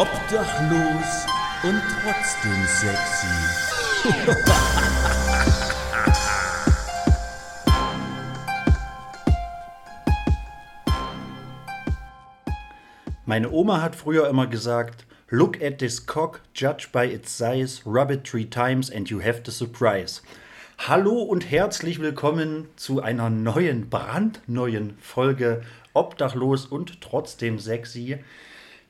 Obdachlos und trotzdem sexy. Meine Oma hat früher immer gesagt, Look at this cock, judge by its size, rub it three times and you have the surprise. Hallo und herzlich willkommen zu einer neuen, brandneuen Folge Obdachlos und trotzdem sexy.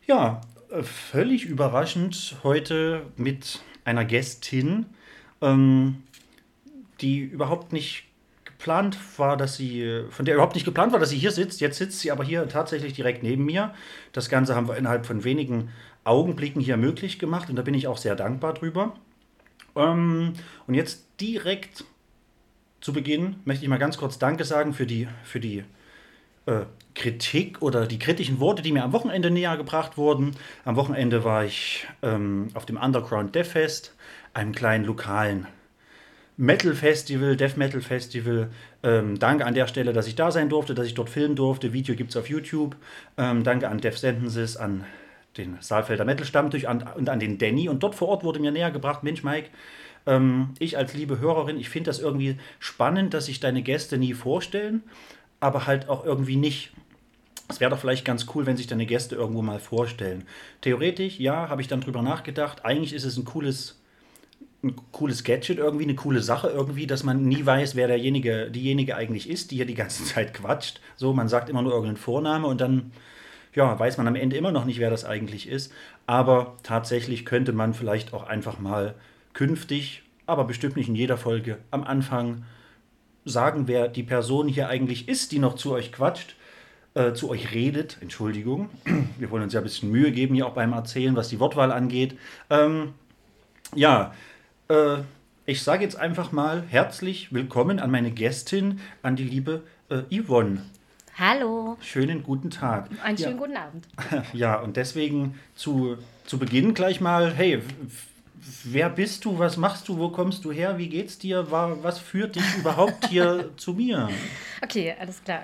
Ja, völlig überraschend heute mit einer Gästin, ähm, die überhaupt nicht geplant war, dass sie, von der überhaupt nicht geplant war, dass sie hier sitzt. Jetzt sitzt sie aber hier tatsächlich direkt neben mir. Das Ganze haben wir innerhalb von wenigen Augenblicken hier möglich gemacht und da bin ich auch sehr dankbar drüber. Ähm, und jetzt direkt zu Beginn möchte ich mal ganz kurz Danke sagen für die, für die äh, Kritik oder die kritischen Worte, die mir am Wochenende näher gebracht wurden. Am Wochenende war ich ähm, auf dem Underground Death Fest, einem kleinen lokalen Metal Festival, Death Metal Festival. Ähm, danke an der Stelle, dass ich da sein durfte, dass ich dort filmen durfte. Video gibt es auf YouTube. Ähm, danke an Death Sentences, an den Saalfelder Metal Stammtisch an, und an den Danny. Und dort vor Ort wurde mir näher gebracht, Mensch, Mike, ähm, ich als liebe Hörerin, ich finde das irgendwie spannend, dass sich deine Gäste nie vorstellen, aber halt auch irgendwie nicht. Es wäre doch vielleicht ganz cool, wenn sich deine Gäste irgendwo mal vorstellen. Theoretisch, ja, habe ich dann drüber nachgedacht. Eigentlich ist es ein cooles ein cooles Gadget irgendwie, eine coole Sache irgendwie, dass man nie weiß, wer derjenige, diejenige eigentlich ist, die hier die ganze Zeit quatscht. So, man sagt immer nur irgendeinen Vorname und dann ja, weiß man am Ende immer noch nicht, wer das eigentlich ist. Aber tatsächlich könnte man vielleicht auch einfach mal künftig, aber bestimmt nicht in jeder Folge, am Anfang sagen, wer die Person hier eigentlich ist, die noch zu euch quatscht, äh, zu euch redet. Entschuldigung, wir wollen uns ja ein bisschen Mühe geben hier auch beim Erzählen, was die Wortwahl angeht. Ähm, ja, äh, ich sage jetzt einfach mal herzlich willkommen an meine Gästin, an die liebe äh, Yvonne. Hallo. Schönen guten Tag. Einen schönen ja. guten Abend. Ja, und deswegen zu, zu Beginn gleich mal, hey, wer bist du, was machst du, wo kommst du her, wie geht's dir, was führt dich überhaupt hier zu mir? Okay, alles klar.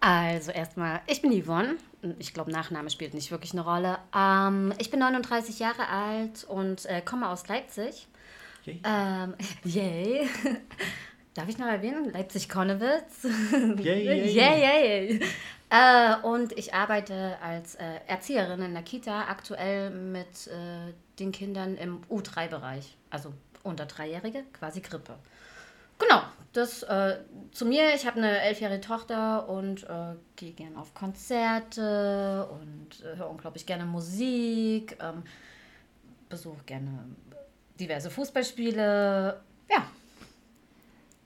Also erstmal, ich bin Yvonne. Ich glaube, Nachname spielt nicht wirklich eine Rolle. Ähm, ich bin 39 Jahre alt und äh, komme aus Leipzig. Yay. Ähm, yay. Darf ich noch erwähnen? Leipzig-Konnewitz. Yay, yay. yay, yay. Äh, und ich arbeite als äh, Erzieherin in der Kita, aktuell mit äh, den Kindern im U3-Bereich, also unter Dreijährige, quasi Grippe. Genau, das äh, zu mir. Ich habe eine elfjährige Tochter und äh, gehe gerne auf Konzerte und äh, höre unglaublich gerne Musik, ähm, besuche gerne diverse Fußballspiele. Ja,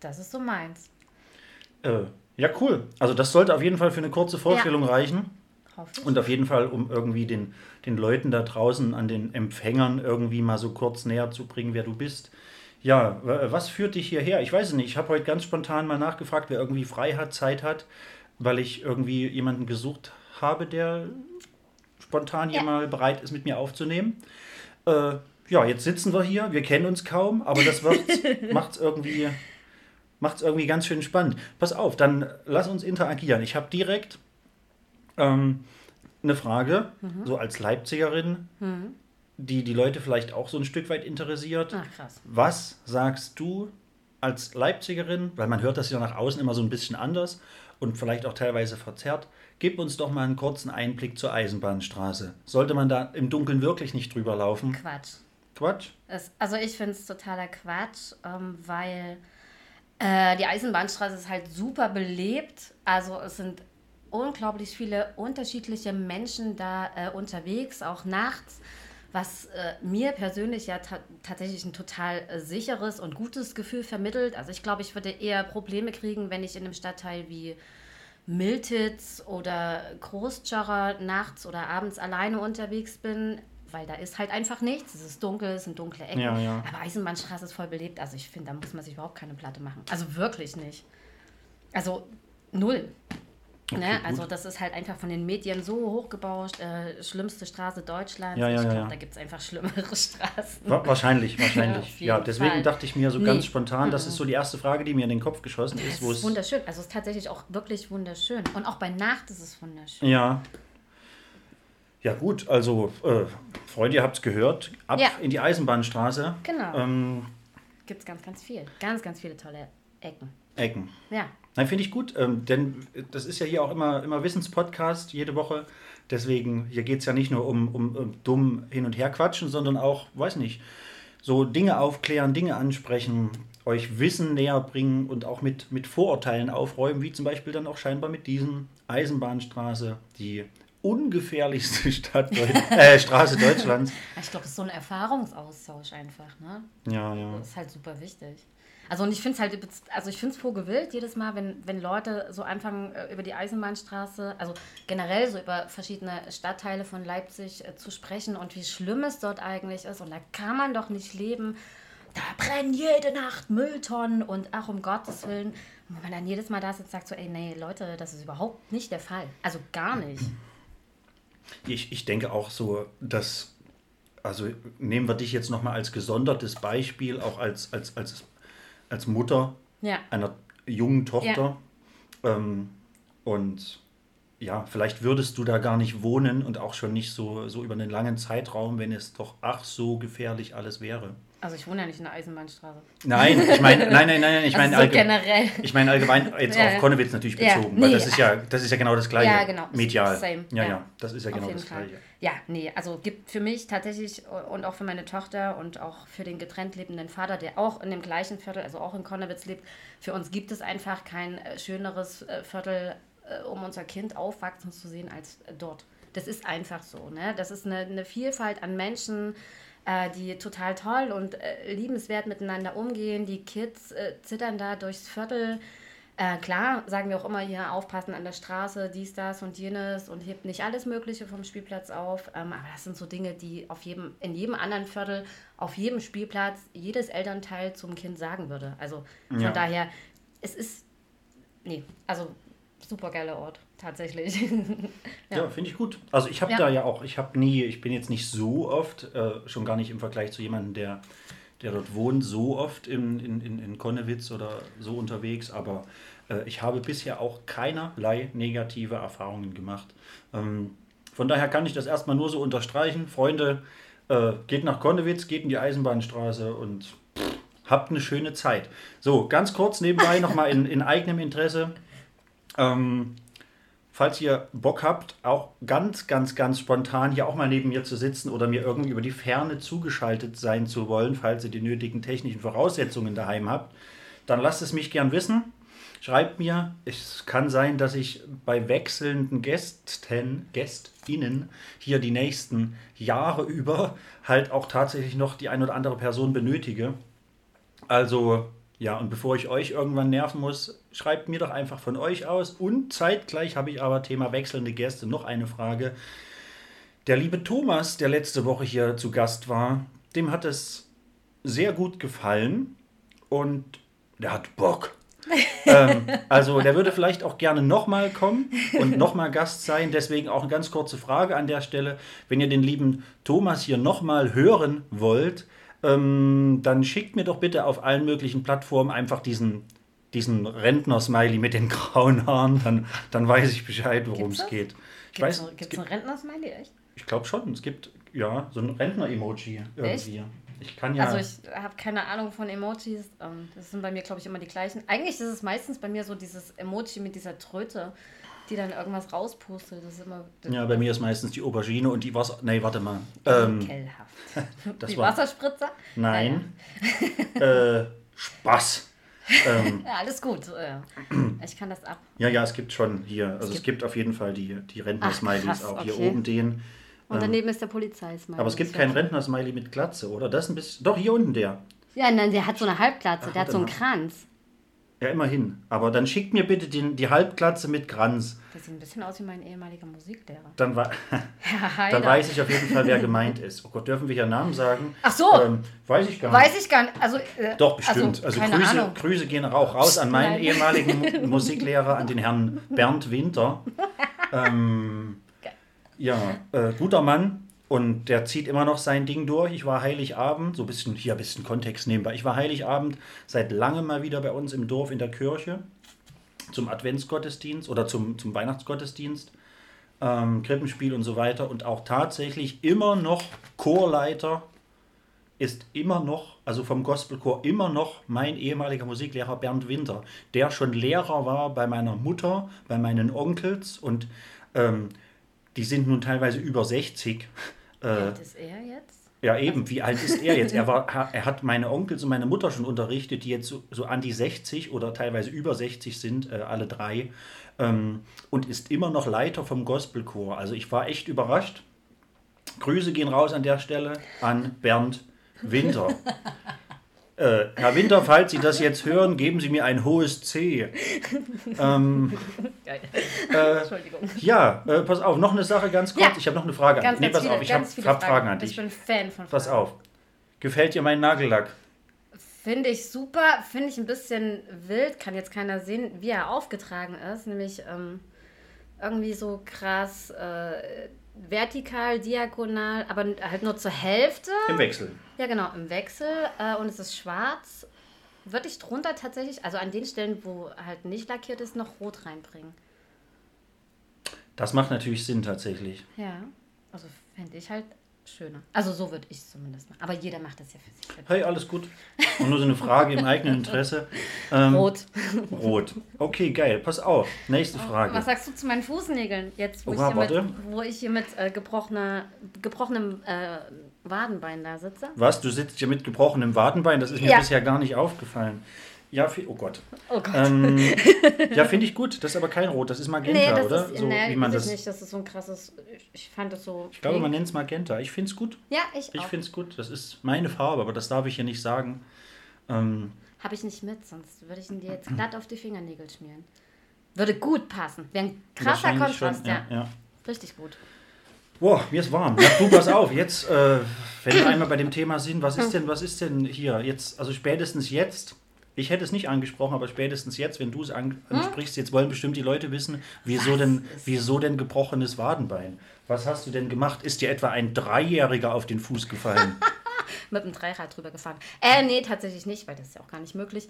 das ist so meins. Äh, ja, cool. Also das sollte auf jeden Fall für eine kurze Vorstellung ja. reichen. Und auf jeden Fall, um irgendwie den, den Leuten da draußen an den Empfängern irgendwie mal so kurz näher zu bringen, wer du bist. Ja, was führt dich hierher? Ich weiß es nicht. Ich habe heute ganz spontan mal nachgefragt, wer irgendwie frei hat, Zeit hat, weil ich irgendwie jemanden gesucht habe, der spontan ja. hier mal bereit ist, mit mir aufzunehmen. Äh, ja, jetzt sitzen wir hier, wir kennen uns kaum, aber das macht es irgendwie, macht's irgendwie ganz schön spannend. Pass auf, dann lass uns interagieren. Ich habe direkt ähm, eine Frage, mhm. so als Leipzigerin, mhm. die die Leute vielleicht auch so ein Stück weit interessiert. Ach, krass. Was sagst du als Leipzigerin, weil man hört das ja nach außen immer so ein bisschen anders und vielleicht auch teilweise verzerrt, gib uns doch mal einen kurzen Einblick zur Eisenbahnstraße. Sollte man da im Dunkeln wirklich nicht drüber laufen? Quatsch. Quatsch? Es, also ich finde es totaler Quatsch, ähm, weil äh, die Eisenbahnstraße ist halt super belebt. Also es sind unglaublich viele unterschiedliche Menschen da äh, unterwegs, auch nachts, was äh, mir persönlich ja ta tatsächlich ein total äh, sicheres und gutes Gefühl vermittelt. Also ich glaube, ich würde eher Probleme kriegen, wenn ich in einem Stadtteil wie Miltitz oder Großscharrer nachts oder abends alleine unterwegs bin weil da ist halt einfach nichts. Es ist dunkel, es sind dunkle Ecken. Ja, ja. Aber Eisenbahnstraße ist voll belebt. Also ich finde, da muss man sich überhaupt keine Platte machen. Also wirklich nicht. Also null. Okay, ne? Also das ist halt einfach von den Medien so hochgebauscht. Äh, schlimmste Straße Deutschlands. Ja, ja, ich glaube, ja. da gibt es einfach schlimmere Straßen. wahrscheinlich, wahrscheinlich. ja, deswegen Fall. dachte ich mir so ganz spontan, das ist so die erste Frage, die mir in den Kopf geschossen ist. Ist wunderschön. Also es ist tatsächlich auch wirklich wunderschön. Und auch bei Nacht ist es wunderschön. Ja, Ja gut, also äh, Freunde, ihr habt es gehört. Ab Ja. in die Eisenbahnstraße. Genau. Ähm, Gibt es ganz, ganz viel. Ganz, ganz viele tolle Ecken. Ecken. Ja. Nein, finde ich gut, ähm, denn das ist ja hier auch immer, immer Wissenspodcast jede Woche. Deswegen, hier geht es ja nicht nur um, um, um dumm hin und her quatschen, sondern auch, weiß nicht, so Dinge aufklären, Dinge ansprechen, euch Wissen näher bringen und auch mit, mit Vorurteilen aufräumen, wie zum Beispiel dann auch scheinbar mit diesen Eisenbahnstraße, die ungefährlichste Stadt äh, Straße Deutschlands. Ich glaube, es ist so ein Erfahrungsaustausch einfach, ne? Ja, ja. Das ist halt super wichtig. Also und ich finde es halt, also ich finde es vogelwild jedes Mal, wenn, wenn Leute so anfangen äh, über die Eisenbahnstraße, also generell so über verschiedene Stadtteile von Leipzig äh, zu sprechen und wie schlimm es dort eigentlich ist und da kann man doch nicht leben. Da brennen jede Nacht Mülltonnen und ach um Gottes Willen. Und wenn man dann jedes Mal da sitzt, sagt so, ey nee Leute, das ist überhaupt nicht der Fall. Also gar nicht. Ich, ich denke auch so, dass, also nehmen wir dich jetzt nochmal als gesondertes Beispiel, auch als, als, als, als Mutter Ja. einer jungen Tochter. Ähm, und ja, vielleicht würdest du da gar nicht wohnen und auch schon nicht so, so über einen langen Zeitraum, wenn es doch ach so gefährlich alles wäre. Also ich wohne ja nicht in der Eisenbahnstraße. Nein, ich meine, nein, nein, nein, nein, ich Also meine so allge- generell. Ich meine allgemein jetzt Ja, auf ja. Konnewitz natürlich Ja, bezogen, weil nee, das ist ja, das ist ja genau das gleiche. Ja, genau. Medial. Same, Ja, ja. ja, das ist ja genau das Fall. gleiche. Ja, nee, also gibt für mich tatsächlich und auch für meine Tochter und auch für den getrennt lebenden Vater, der auch in dem gleichen Viertel, also auch in Konnewitz lebt, für uns gibt es einfach kein äh, schöneres äh, Viertel, äh, um unser Kind aufwachsen zu sehen, als dort. Das ist einfach so. Ne? Das ist eine, eine Vielfalt an Menschen, äh, die total toll und äh, liebenswert miteinander umgehen. Die Kids äh, zittern da durchs Viertel. Äh, klar, sagen wir auch immer hier, aufpassen an der Straße, dies, das und jenes und hebt nicht alles Mögliche vom Spielplatz auf. Ähm, aber das sind so Dinge, die auf jedem, in jedem anderen Viertel, auf jedem Spielplatz, jedes Elternteil zum Kind sagen würde. Also von Ja. daher, es ist, nee, also super geiler Ort, tatsächlich. Ja, finde ich gut. Also ich habe Ja. da ja auch, ich habe nie, ich bin jetzt nicht so oft, äh, schon gar nicht im Vergleich zu jemandem, der, der dort wohnt, so oft in, in, in, in Konnewitz oder so unterwegs, aber äh, ich habe bisher auch keinerlei negative Erfahrungen gemacht. Ähm, von daher kann ich das erstmal nur so unterstreichen. Freunde, äh, geht nach Konnewitz, geht in die Eisenbahnstraße und pff, habt eine schöne Zeit. So, ganz kurz nebenbei nochmal in, in eigenem Interesse. Ähm, falls ihr Bock habt, auch ganz, ganz, ganz spontan hier auch mal neben mir zu sitzen oder mir irgendwie über die Ferne zugeschaltet sein zu wollen, falls ihr die nötigen technischen Voraussetzungen daheim habt, dann lasst es mich gern wissen. Schreibt mir, es kann sein, dass ich bei wechselnden Gästen, Gästinnen hier die nächsten Jahre über halt auch tatsächlich noch die ein oder andere Person benötige. Also, ja, und bevor ich euch irgendwann nerven muss, schreibt mir doch einfach von euch aus. Und zeitgleich habe ich aber Thema wechselnde Gäste noch eine Frage. Der liebe Thomas, der letzte Woche hier zu Gast war, dem hat es sehr gut gefallen und der hat Bock. ähm, also der würde vielleicht auch gerne nochmal kommen und nochmal Gast sein. Deswegen auch eine ganz kurze Frage an der Stelle. Wenn ihr den lieben Thomas hier nochmal hören wollt, ähm, dann schickt mir doch bitte auf allen möglichen Plattformen einfach diesen, diesen Rentner-Smiley mit den grauen Haaren. Dann, dann weiß ich Bescheid, worum Gibt's es geht. Ich Gibt weiß, es es gibt's gibt, einen Rentner-Smiley, echt? ich glaube schon, es gibt ja so ein Rentner-Emoji irgendwie. Ich kann ja. Also ich habe keine Ahnung von Emojis. Ähm, Das sind bei mir, glaube ich, immer die gleichen. Eigentlich ist es meistens bei mir so dieses Emoji mit dieser Tröte, die dann irgendwas rauspustet. Das ist immer ja, bei mir ist meistens die Aubergine und die Wasser. Nee, warte mal. Ähm, ekelhaft. das die war- Wasserspritzer? Nein. äh, Spaß. Ähm, Ja, alles gut. äh, Ich kann das ab. ja, ja, es gibt schon hier. Also es gibt- gibt auf jeden Fall die, die Rentner-Smileys auch. Hier okay. oben den. Und daneben ist der Polizeismiley. Aber es gibt keinen Rentner-Smiley mit Glatze, oder? Das ist ein bisschen. Doch, hier unten der. Ja, nein, der hat so eine Halbglatze, Ach, der hat so einen Kranz. Ja, immerhin. Aber dann schickt mir bitte den, die Halbglatze mit Kranz. Der sieht ein bisschen aus wie mein ehemaliger Musiklehrer. Dann, wa- Ja, dann weiß ich auf jeden Fall, wer gemeint ist. Oh Gott, dürfen wir hier Namen sagen? Ach so. Ähm, weiß ich gar nicht. Weiß ich gar nicht. Also, äh, Doch, bestimmt. Also, keine Grüße. Grüße gehen auch raus an meinen Nein. ehemaligen Mu- Musiklehrer, an den Herrn Bernd Winter. Ähm, ja, äh, guter Mann. Und der zieht immer noch sein Ding durch. Ich war Heiligabend, so ein bisschen, hier ein bisschen Kontext nebenbei. Ich war Heiligabend seit langem mal wieder bei uns im Dorf in der Kirche zum Adventsgottesdienst oder zum, zum Weihnachtsgottesdienst. ähm, Krippenspiel und so weiter und auch tatsächlich immer noch Chorleiter ist immer noch, also vom Gospelchor immer noch mein ehemaliger Musiklehrer Bernd Winter, der schon Lehrer war bei meiner Mutter, bei meinen Onkels und ähm, die sind nun teilweise über 60. Wie alt ist er jetzt? Ja, eben, wie alt ist er jetzt? Er, war, er hat meine Onkels und meine Mutter schon unterrichtet, die jetzt so, so an die 60 oder teilweise über 60 sind, äh, alle drei, ähm, und ist immer noch Leiter vom Gospelchor. Also ich war echt überrascht. Grüße gehen raus an der Stelle an Bernd Winter. äh, Herr Winter, falls Sie das jetzt hören, geben Sie mir ein hohes C. Ähm, äh, Entschuldigung. ja, äh, pass auf, noch eine Sache ganz kurz. Ja. Ich habe noch eine Frage an Ganz, dich. Nee, pass viele, auf, ich habe hab Fragen an Ich dich. bin Fan von Pass Fragen. auf. Gefällt dir mein Nagellack? Finde ich super, finde ich ein bisschen wild, kann jetzt keiner sehen, wie er aufgetragen ist. Nämlich ähm, irgendwie so krass äh, vertikal, diagonal, aber halt nur zur Hälfte. Im Wechsel. Ja, genau, im Wechsel. Äh, und es ist schwarz. Würde ich drunter tatsächlich, also an den Stellen, wo halt nicht lackiert ist, noch rot reinbringen. Das macht natürlich Sinn tatsächlich. Ja, also fände ich halt schöner. Also so würde ich es zumindest machen. Aber jeder macht das ja für sich. Hey, alles gut. Und nur so eine Frage im eigenen Interesse. Ähm, Rot. Rot. Okay, geil. Pass auf. Nächste Frage. Was sagst du zu meinen Fußnägeln? Jetzt, wo, Oha, ich, hier mit, wo ich hier mit äh, gebrochener, gebrochenem äh, Wadenbein da sitze? Was? Du sitzt hier mit gebrochenem Wadenbein? Das ist mir Ja. bisher gar nicht aufgefallen. Ja, oh Gott. Oh Gott. Ähm, ja, finde ich gut. Das ist aber kein Rot. Das ist Magenta, nee, das oder? ist, so nee, wie man das. ich nicht. Das ist so ein krasses. Ich, ich fand das so. Ich glaube, man pink. nennt es Magenta. Ich finde es gut. Ja, ich, Ich auch. finde es gut. Das ist meine Farbe, aber das darf ich hier nicht sagen. Ähm, Habe ich nicht mit, sonst würde ich ihn dir jetzt glatt auf die Fingernägel schmieren. Würde gut passen. Wäre ein krasser Kontrast, schon, ja. ja. Richtig gut. Boah, mir ist warm. Ja, du, pass auf, jetzt, äh, wenn wir einmal bei dem Thema sind, was ist denn, was ist denn hier jetzt, also spätestens jetzt, ich hätte es nicht angesprochen, aber spätestens jetzt, wenn du es an, ansprichst, jetzt wollen bestimmt die Leute wissen, wieso denn, wieso denn gebrochenes Wadenbein? Was hast du denn gemacht? Ist dir etwa ein Dreijähriger auf den Fuß gefallen? Mit dem Dreirad drüber gefahren. Äh, nee, tatsächlich nicht, weil das ist ja auch gar nicht möglich.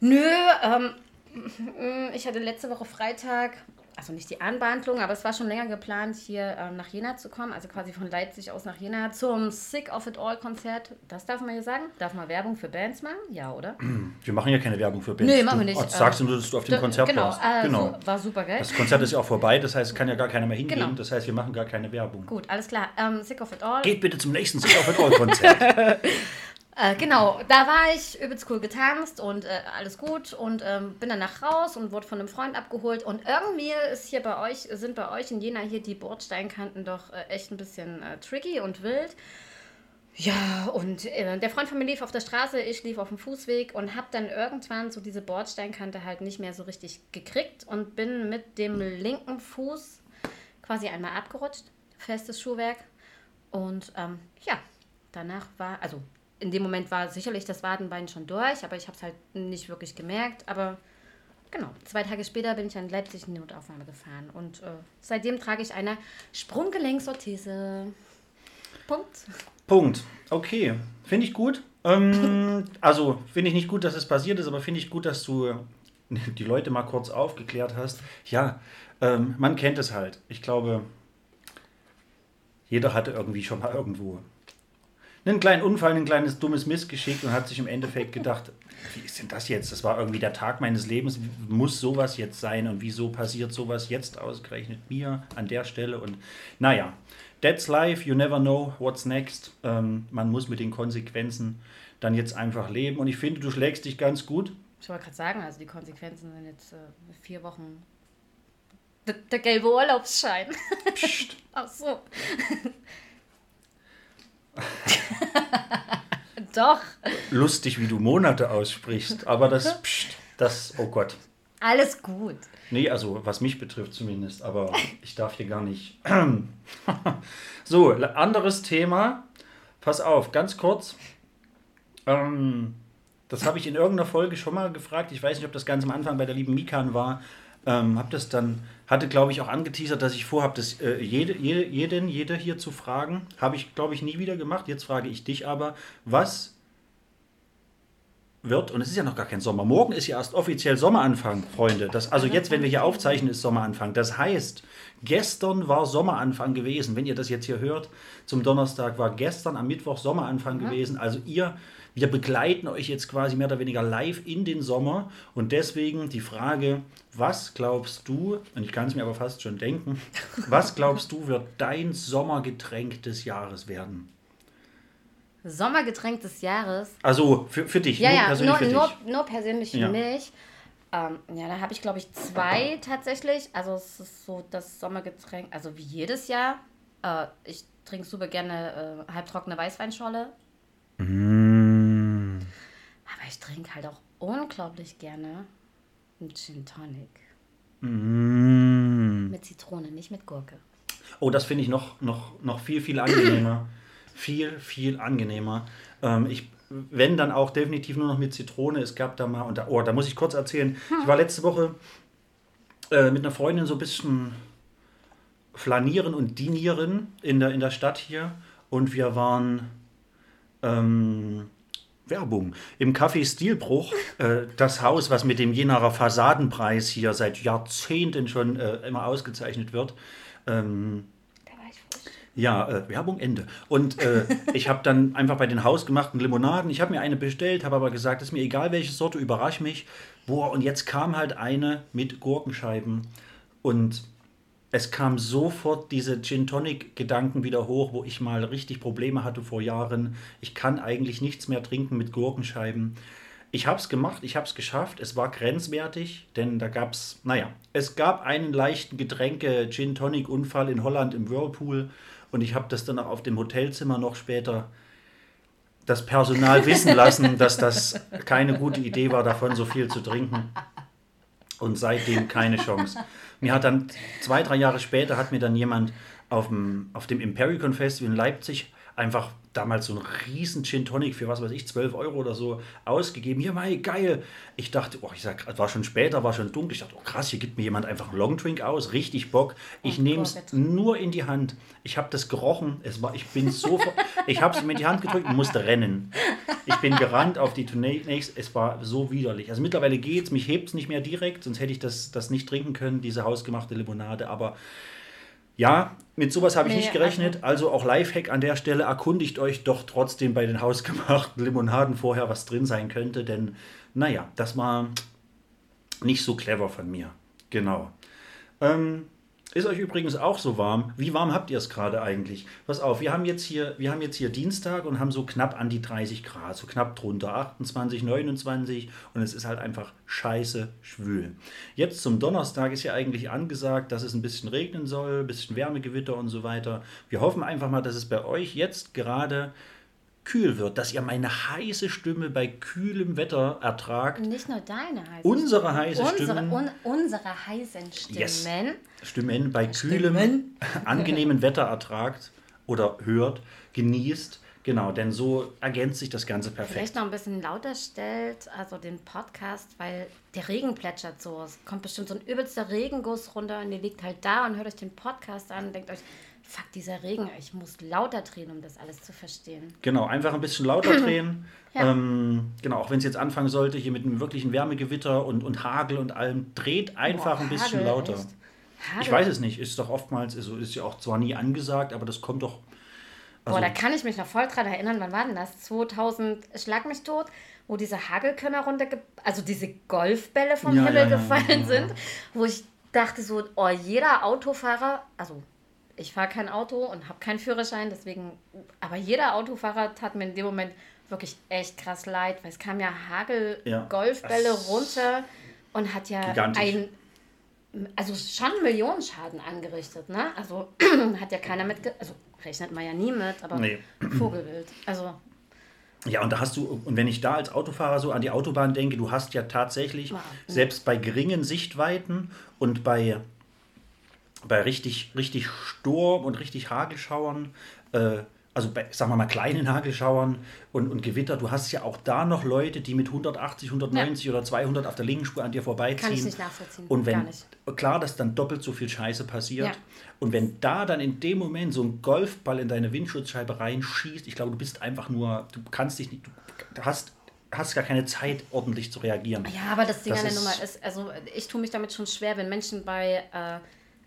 Nö, ähm, ich hatte letzte Woche Freitag, also nicht die Anbehandlung, aber es war schon länger geplant, hier ähm, nach Jena zu kommen, also quasi von Leipzig aus nach Jena zum Sick of It All Konzert. Das darf man hier sagen? Darf man Werbung für Bands machen? Ja, oder? Wir machen ja keine Werbung für Bands. Nee, machen wir Du- nicht. oh, Sagst du nur, dass du auf dem Konzert genau, warst. äh, genau. So, war super geil. Das Konzert ist ja auch vorbei, das heißt, es kann ja gar keiner mehr hingehen. Genau. Das heißt, wir machen gar keine Werbung. Gut, alles klar. Ähm, Sick of It All. Geht bitte zum nächsten Sick of It All Konzert. Äh, genau, da war ich übelst cool getanzt und äh, alles gut und ähm, bin danach raus und wurde von einem Freund abgeholt und irgendwie ist hier bei euch, sind bei euch in Jena hier die Bordsteinkanten doch äh, echt ein bisschen äh, tricky und wild. Ja, und äh, der Freund von mir lief auf der Straße, ich lief auf dem Fußweg und habe dann irgendwann so diese Bordsteinkante halt nicht mehr so richtig gekriegt und bin mit dem linken Fuß quasi einmal abgerutscht, festes Schuhwerk. Und ähm, ja, danach war, also in dem Moment war sicherlich das Wadenbein schon durch, aber ich habe es halt nicht wirklich gemerkt. Aber genau, zwei Tage später bin ich an Leipzig in die Notaufnahme gefahren und äh, seitdem trage ich eine Sprunggelenksorthese. Punkt. Punkt. Okay, finde ich gut. Ähm, also finde ich nicht gut, dass es passiert ist, aber finde ich gut, dass du die Leute mal kurz aufgeklärt hast. Ja, ähm, man kennt es halt. Ich glaube, jeder hatte irgendwie schon mal irgendwo einen kleinen Unfall, ein kleines dummes Missgeschick und hat sich im Endeffekt gedacht, wie ist denn das jetzt? Das war irgendwie der Tag meines Lebens. Muss sowas jetzt sein? Und wieso passiert sowas jetzt ausgerechnet mir an der Stelle? Und naja, that's life. You never know what's next. Ähm, man muss mit den Konsequenzen dann jetzt einfach leben. Und ich finde, du schlägst dich ganz gut. Ich wollte gerade sagen, also die Konsequenzen sind jetzt äh, vier Wochen. Der, der gelbe Urlaubsschein. Psst. Ach so. Doch, Lustig, wie du Monate aussprichst. Aber das, psst, das, oh Gott. alles gut. Nee, also was mich betrifft zumindest, aber ich darf hier gar nicht. so, anderes Thema. Pass auf, ganz kurz. Ähm, das habe ich in irgendeiner Folge schon mal gefragt. Ich weiß nicht, ob das ganz am Anfang bei der lieben Mikan war. Ähm, hab das dann, hatte glaube ich auch angeteasert, dass ich vorhabe, das äh, jede, jede, jeden, jede hier zu fragen. Habe ich glaube ich nie wieder gemacht. Jetzt frage ich dich aber, was wird, und es ist ja noch gar kein Sommer, morgen ist ja erst offiziell Sommeranfang, Freunde. Das, also jetzt, wenn wir hier aufzeichnen, ist Sommeranfang. Das heißt, gestern war Sommeranfang gewesen. Wenn ihr das jetzt hier hört, zum Donnerstag war gestern am Mittwoch Sommeranfang gewesen. Also ihr, wir begleiten euch jetzt quasi mehr oder weniger live in den Sommer. Und deswegen die Frage, was glaubst du, und ich kann es mir aber fast schon denken, was glaubst du, wird dein Sommergetränk des Jahres werden? Sommergetränk des Jahres. Also für, für dich, Ja, nur ja, persönlich nur, für dich. nur, nur persönlich für Ja. mich. Ähm, ja, da habe ich, glaube ich, zwei tatsächlich. Also es ist so das Sommergetränk, also wie jedes Jahr. Äh, ich trinke super gerne äh, halbtrockene Weißweinschorle. Mm. Aber ich trinke halt auch unglaublich gerne einen Gin Tonic. Mm. Mit Zitrone, nicht mit Gurke. Oh, das finde ich noch, noch, noch viel, viel angenehmer. viel, viel angenehmer. Ähm, ich, wenn dann auch definitiv nur noch mit Zitrone. Es gab da mal, und da, oh, da muss ich kurz erzählen. Ich war letzte Woche äh, mit einer Freundin so ein bisschen flanieren und dinieren in der, in der Stadt hier. Und wir waren ähm, Werbung. Im Café Stilbruch, äh, das Haus, was mit dem Jenaer Fassadenpreis hier seit Jahrzehnten schon äh, immer ausgezeichnet wird. Ähm, Da war ich frisch. Ja, äh, Werbung Ende. Und äh, ich habe dann einfach bei den hausgemachten Limonaden, ich habe mir eine bestellt, habe aber gesagt, ist mir egal welche Sorte, überrasch mich. Boah, und jetzt kam halt eine mit Gurkenscheiben und es kam sofort diese Gin Tonic Gedanken wieder hoch, wo ich mal richtig Probleme hatte vor Jahren. Ich kann eigentlich nichts mehr trinken mit Gurkenscheiben. Ich habe es gemacht, ich habe es geschafft. Es war grenzwertig, denn da gab es, naja, es gab einen leichten Getränke Gin Tonic Unfall in Holland im Whirlpool und ich habe das dann auch auf dem Hotelzimmer noch später das Personal wissen lassen, dass das keine gute Idee war, davon so viel zu trinken. Und seitdem keine Chance. Mir hat dann zwei, drei Jahre später hat mir dann jemand auf dem, auf dem Impericon Festival in Leipzig einfach damals so einen riesen Gin Tonic für was weiß ich, 12 Euro oder so ausgegeben. Hier, Mai, geil. Ich dachte, oh, ich sag, war schon später, war schon dunkel. Ich dachte, oh krass, hier gibt mir jemand einfach einen Longdrink aus, richtig Bock. Ich Oh nehme es nur in die Hand. Ich habe das gerochen. Es war, ich bin sofort, ich habe es mir in die Hand gedrückt und musste rennen. Ich bin gerannt auf die Tournee. Es war so widerlich. Also mittlerweile geht's, mich hebt es nicht mehr direkt, sonst hätte ich das, das nicht trinken können, diese hausgemachte Limonade. Aber ja, mit sowas habe ich Nee, nicht gerechnet. Also auch Lifehack an der Stelle, erkundigt euch doch trotzdem bei den hausgemachten Limonaden vorher, was drin sein könnte. Denn, naja, das war nicht so clever von mir. Genau. Ähm, ist euch übrigens auch so warm? Wie warm habt ihr es gerade eigentlich? Pass auf, wir haben jetzt hier, wir haben jetzt hier Dienstag und haben so knapp an die 30 Grad, so knapp drunter, 28, 29 und es ist halt einfach scheiße schwül. Jetzt zum Donnerstag ist ja eigentlich angesagt, dass es ein bisschen regnen soll, ein bisschen Wärmegewitter und so weiter. Wir hoffen einfach mal, dass es bei euch jetzt gerade kühl wird, dass ihr meine heiße Stimme bei kühlem Wetter ertragt. Nicht nur deine heiße Unsere heiße unsere, Stimmen. Un, unsere heißen Stimmen. Yes. Stimmen bei kühlem, Stimmen. angenehmen Wetter ertragt oder hört, genießt. Genau, denn so ergänzt sich das Ganze perfekt. Vielleicht noch ein bisschen lauter stellt, also den Podcast, weil der Regen plätschert so. Es kommt bestimmt so ein übelster Regenguss runter und ihr liegt halt da und hört euch den Podcast an und denkt euch, fuck, dieser Regen, ich muss lauter drehen, um das alles zu verstehen. Genau, einfach ein bisschen lauter drehen. Ja. ähm, genau, auch wenn es jetzt anfangen sollte, hier mit einem wirklichen Wärmegewitter und, und Hagel und allem, dreht einfach Boah, ein bisschen Hagel, lauter. Ich weiß es nicht, ist doch oftmals, also ist ja auch zwar nie angesagt, aber das kommt doch. Also, Boah, da kann ich mich noch voll dran erinnern, wann war denn das? 2000, schlag mich tot, wo diese Hagelkörner runterge... Also diese Golfbälle vom Ja, Himmel ja, gefallen sind, wo ich dachte so, oh, jeder Autofahrer, also ich fahre kein Auto und habe keinen Führerschein, deswegen, aber jeder Autofahrer tat mir in dem Moment wirklich echt krass leid, weil es kam ja Hagel, Ja. Golfbälle Das- runter und hat ja Gigantisch. ein also schon Millionenschaden angerichtet, ne? Also hat ja keiner mit, also rechnet man ja nie mit, aber Nee. Vogelwild. Also Ja, und da hast du, und wenn ich da als Autofahrer so an die Autobahn denke, du hast ja tatsächlich, Wow. selbst bei geringen Sichtweiten und bei, bei richtig, richtig Sturm und richtig Hagelschauern, äh, also bei, sagen wir mal, kleinen Hagelschauern und, und Gewitter, du hast ja auch da noch Leute, die mit 180, 190 oder 200 auf der linken Spur an dir vorbeiziehen. Kann ich nicht nachvollziehen, Und wenn, gar nicht. klar, dass dann doppelt so viel Scheiße passiert. Ja. Und wenn da dann in dem Moment so ein Golfball in deine Windschutzscheibe reinschießt, ich glaube, du bist einfach nur, du kannst dich nicht, du hast hast gar keine Zeit, ordentlich zu reagieren. Ja, aber das Ding Das an der ist- Nummer ist, also ich tue mich damit schon schwer, wenn Menschen bei, äh,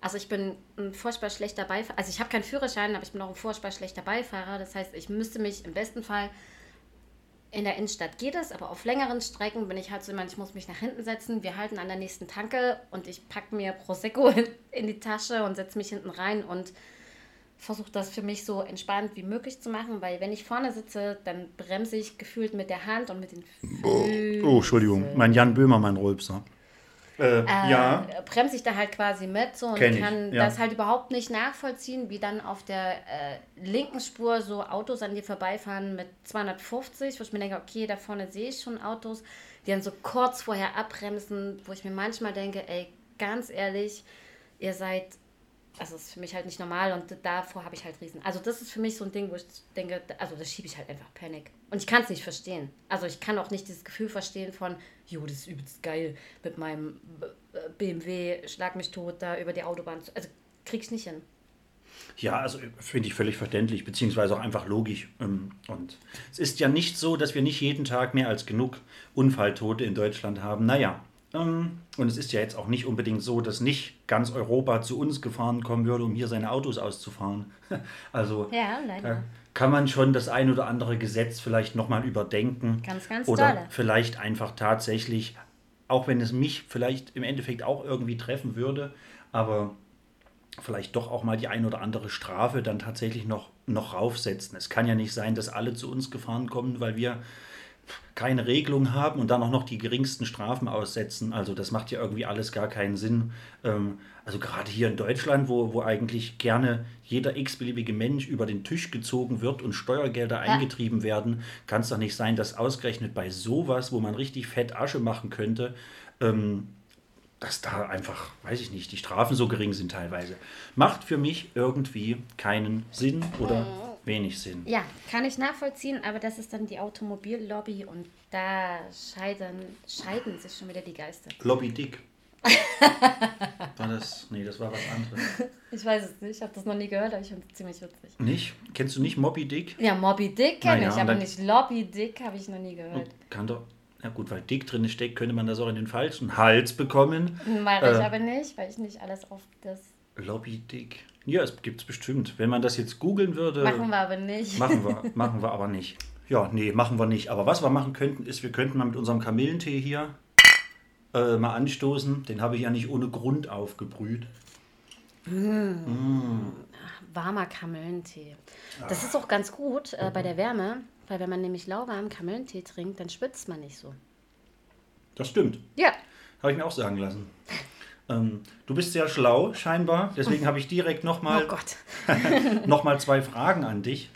also ich bin ein furchtbar schlechter Beifahrer, also ich habe keinen Führerschein, aber ich bin auch ein furchtbar schlechter Beifahrer. Das heißt, ich müsste mich im besten Fall in der Innenstadt geht es, aber auf längeren Strecken bin ich halt so jemand, ich muss mich nach hinten setzen. Wir halten an der nächsten Tanke und ich packe mir Prosecco in, in die Tasche und setze mich hinten rein und versuche das für mich so entspannt wie möglich zu machen, weil wenn ich vorne sitze, dann bremse ich gefühlt mit der Hand und mit den Füßen. Oh, Entschuldigung, mein Jan Böhmermann Rülpser. Äh, ja, äh, bremse ich da halt quasi mit so und Kenn ich, kann ja. das halt überhaupt nicht nachvollziehen, wie dann auf der äh, linken Spur so Autos an dir vorbeifahren mit 250, wo ich mir denke, okay, da vorne sehe ich schon Autos, die dann so kurz vorher abbremsen, wo ich mir manchmal denke, ey, ganz ehrlich, ihr seid, also das ist für mich halt nicht normal und davor habe ich halt Riesen. Also das ist für mich so ein Ding, wo ich denke, also das schiebe ich halt einfach Panik. Und ich kann es nicht verstehen. Also ich kann auch nicht dieses Gefühl verstehen von, jo, das ist übelst geil mit meinem äh, BMW, schlag mich tot da über die Autobahn. Also krieg ich nicht hin. Ja, also finde ich völlig verständlich, beziehungsweise auch einfach logisch. Ähm, Und es ist ja nicht so, dass wir nicht jeden Tag mehr als genug Unfalltote in Deutschland haben. Naja, ähm, und es ist ja jetzt auch nicht unbedingt so, dass nicht ganz Europa zu uns gefahren kommen würde, um hier seine Autos auszufahren. Also Ja, leider. da kann man schon das ein oder andere Gesetz vielleicht nochmal überdenken. Ganz, ganz Oder dolle. vielleicht einfach tatsächlich, auch wenn es mich vielleicht im Endeffekt auch irgendwie treffen würde, aber vielleicht doch auch mal die ein oder andere Strafe dann tatsächlich noch, noch raufsetzen. Es kann ja nicht sein, dass alle zu uns gefahren kommen, weil wir keine Regelung haben und dann auch noch die geringsten Strafen aussetzen. Also das macht ja irgendwie alles gar keinen Sinn. Ähm, also gerade hier in Deutschland, wo, wo eigentlich gerne jeder x-beliebige Mensch über den Tisch gezogen wird und Steuergelder eingetrieben werden, kann es doch nicht sein, dass ausgerechnet bei sowas, wo man richtig fett Asche machen könnte, ähm, dass da einfach, weiß ich nicht, die Strafen so gering sind teilweise. Macht für mich irgendwie keinen Sinn oder wenig Sinn. Ja, kann ich nachvollziehen, aber das ist dann die Automobillobby und da scheiden, scheiden sich schon wieder die Geister. Lobby Dick. war das? Nee, das war was anderes. Ich weiß es nicht, ich habe das noch nie gehört, aber ich finde es ziemlich witzig. Nicht? Kennst du nicht Moby Dick? Ja, Moby Dick kenne Naja, ich, aber nicht Lobby Dick habe ich noch nie gehört. Kann doch. Ja gut, weil Dick drin steckt, könnte man das auch in den falschen Hals bekommen. Mache ich Äh. aber nicht, weil ich nicht alles auf das. Lobby Dick. Ja, es gibt es bestimmt. Wenn man das jetzt googeln würde. Machen wir aber nicht. Machen wir, machen wir aber nicht. Ja, nee, machen wir nicht. Aber was wir machen könnten, ist, wir könnten mal mit unserem Kamillentee hier äh, mal anstoßen. Den habe ich ja nicht ohne Grund aufgebrüht. Warmer Kamillentee. Das ist auch ganz gut äh, bei der Wärme, weil wenn man nämlich lauwarmen Kamillentee trinkt, dann schwitzt man nicht so. Das stimmt. Ja. Habe ich mir auch sagen lassen. Ähm, du bist sehr schlau, scheinbar. Deswegen habe ich direkt Oh nochmal Gott. noch mal zwei Fragen an dich.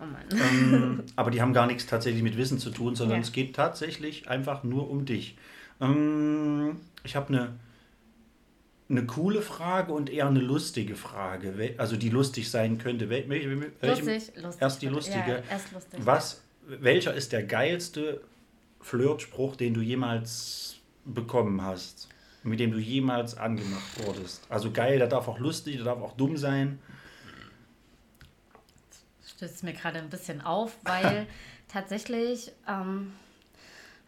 Oh Mann. Ähm, aber die haben gar nichts tatsächlich mit Wissen zu tun, sondern Ja. es geht tatsächlich einfach nur um dich. Ähm, ich habe eine, eine coole Frage und eher eine lustige Frage, also die lustig sein könnte. Wel- Lustig, lustig. Erst die lustige. Ja, erst lustig. Was, welcher ist der geilste Flirtspruch, den du jemals bekommen hast? Mit dem du jemals angemacht wurdest? Also geil, der darf auch lustig, der darf auch dumm sein. stößt mir gerade ein bisschen auf, weil tatsächlich, ähm,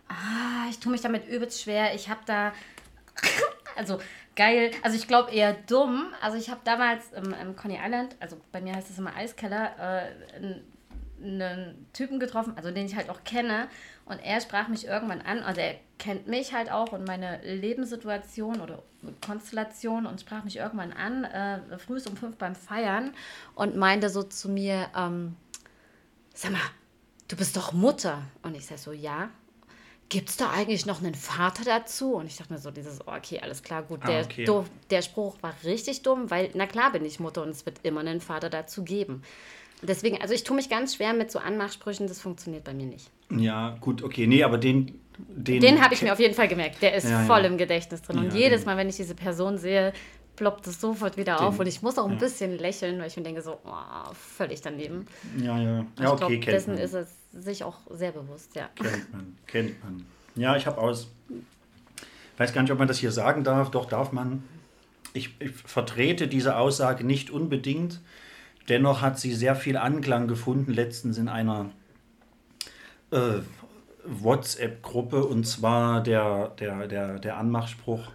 ah, ich tue mich damit übelst schwer. Ich habe da, also geil, also ich glaube eher dumm. Also ich habe damals im, im Coney Island, also bei mir heißt es immer Eiskeller, äh, einen, einen Typen getroffen, also den ich halt auch kenne. Und er sprach mich irgendwann an, also er kennt mich halt auch und meine Lebenssituation oder Konstellation und sprach mich irgendwann an, äh, früh um fünf beim Feiern und meinte so zu mir, ähm, sag mal, du bist doch Mutter. Und ich sag so, ja. Gibt es da eigentlich noch einen Vater dazu? Und ich dachte mir so, dieses, oh, okay, alles klar, gut. Ah, Der, okay. doof, der Spruch war richtig dumm, weil, na klar bin ich Mutter und es wird immer einen Vater dazu geben. Deswegen, also ich tue mich ganz schwer mit so Anmachsprüchen, das funktioniert bei mir nicht. Ja, gut, okay. Nee, aber den. Den, Den habe ich mir auf jeden Fall gemerkt. Der ist Ja, ja. voll im Gedächtnis drin. Und Ja, jedes Mal, wenn ich diese Person sehe, ploppt es sofort wieder auf. Den- Und ich muss auch ein bisschen lächeln, weil ich mir denke, so, oh, völlig daneben. Ja, ja. Ja, ich okay, kennt dessen man. ist es sich auch sehr bewusst, ja. Kennt man, kennt man. Ja, ich habe aus. Weiß gar nicht, ob man das hier sagen darf. Doch, darf man. Ich, ich vertrete diese Aussage nicht unbedingt. Dennoch hat sie sehr viel Anklang gefunden, letztens in einer äh, WhatsApp-Gruppe und zwar der, der, der, der Anmachspruch.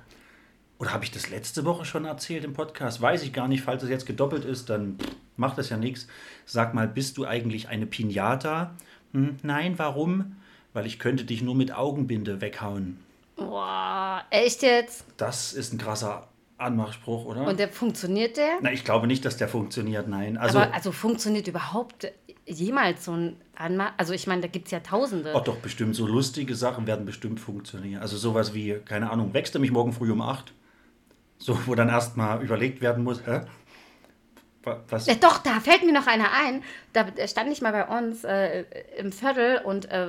Oder habe ich das letzte Woche schon erzählt im Podcast? Weiß ich gar nicht. Falls es jetzt gedoppelt ist, dann macht das ja nichts. Sag mal, bist du eigentlich eine Pinata? Hm, nein, warum? Weil ich könnte dich nur mit Augenbinde weghauen. Boah, echt jetzt? Das ist ein krasser Anmachspruch, oder? Und der funktioniert der? Na, ich glaube nicht, dass der funktioniert, nein. Also, Aber also funktioniert überhaupt jemals so ein Anmach? Also ich meine, da gibt es ja tausende. oh, doch, bestimmt. So lustige Sachen werden bestimmt funktionieren. Also sowas wie, keine Ahnung, wächst du mich morgen früh um 8? So, wo dann erstmal überlegt werden muss, hä? Wa- Was? Ja, doch, da fällt mir noch einer ein. Da stand ich mal bei uns äh, im Viertel und äh,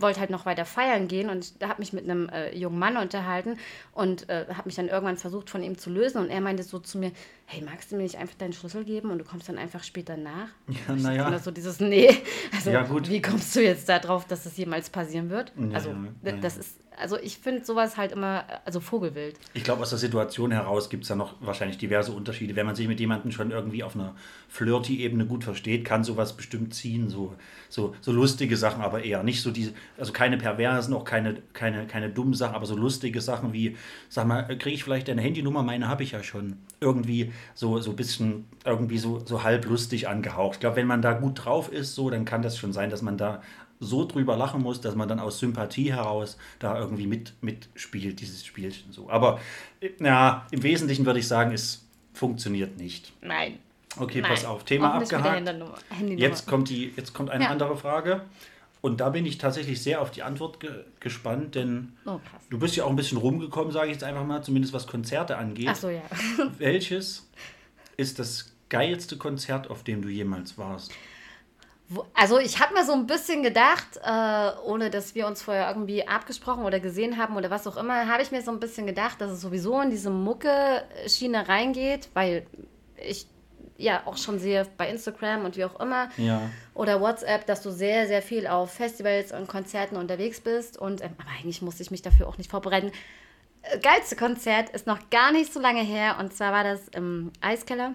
wollte halt noch weiter feiern gehen und da habe mich mit einem äh, jungen Mann unterhalten und äh, habe mich dann irgendwann versucht von ihm zu lösen und er meinte so zu mir, hey, magst du mir nicht einfach deinen Schlüssel geben und du kommst dann einfach später nach? Ja, naja. so dieses, nee, also Ja, gut. wie kommst du jetzt darauf, dass das jemals passieren wird? Ja, also ja, ja, das ist, also ich finde sowas halt immer, also Vogelwild. Ich glaube, aus der Situation heraus gibt es da noch wahrscheinlich diverse Unterschiede. Wenn man sich mit jemandem schon irgendwie auf einer Flirty-Ebene gut versteht, kann sowas bestimmt ziehen. So, so, so lustige Sachen, aber eher nicht so diese, also keine perversen, auch keine, keine, keine dummen Sachen, aber so lustige Sachen wie, sag mal, kriege ich vielleicht deine Handynummer? Meine habe ich ja schon. Irgendwie so, so ein bisschen, irgendwie so, so halb lustig angehaucht. Ich glaube, wenn man da gut drauf ist, so, dann kann das schon sein, dass man da so drüber lachen muss, dass man dann aus Sympathie heraus da irgendwie mit, mitspielt, dieses Spielchen so. Aber ja, im Wesentlichen würde ich sagen, es funktioniert nicht. Nein. Okay, Nein. pass auf, Thema Auch abgehakt. Jetzt kommt, die, jetzt kommt eine Ja. andere Frage. Und da bin ich tatsächlich sehr auf die Antwort ge gespannt, denn Oh, du bist ja auch ein bisschen rumgekommen, sage ich jetzt einfach mal, zumindest was Konzerte angeht. Ach so, ja. Welches ist das geilste Konzert, auf dem du jemals warst? Also ich habe mir so ein bisschen gedacht, äh, ohne dass wir uns vorher irgendwie abgesprochen oder gesehen haben oder was auch immer, habe ich mir so ein bisschen gedacht, dass es sowieso in diese Mucke-Schiene reingeht, weil ich ja auch schon sehe bei Instagram und wie auch immer Ja. oder WhatsApp, dass du sehr, sehr viel auf Festivals und Konzerten unterwegs bist und ähm, aber eigentlich musste ich mich dafür auch nicht vorbereiten. Äh, Geilste Konzert ist noch gar nicht so lange her und zwar war das im Eiskeller,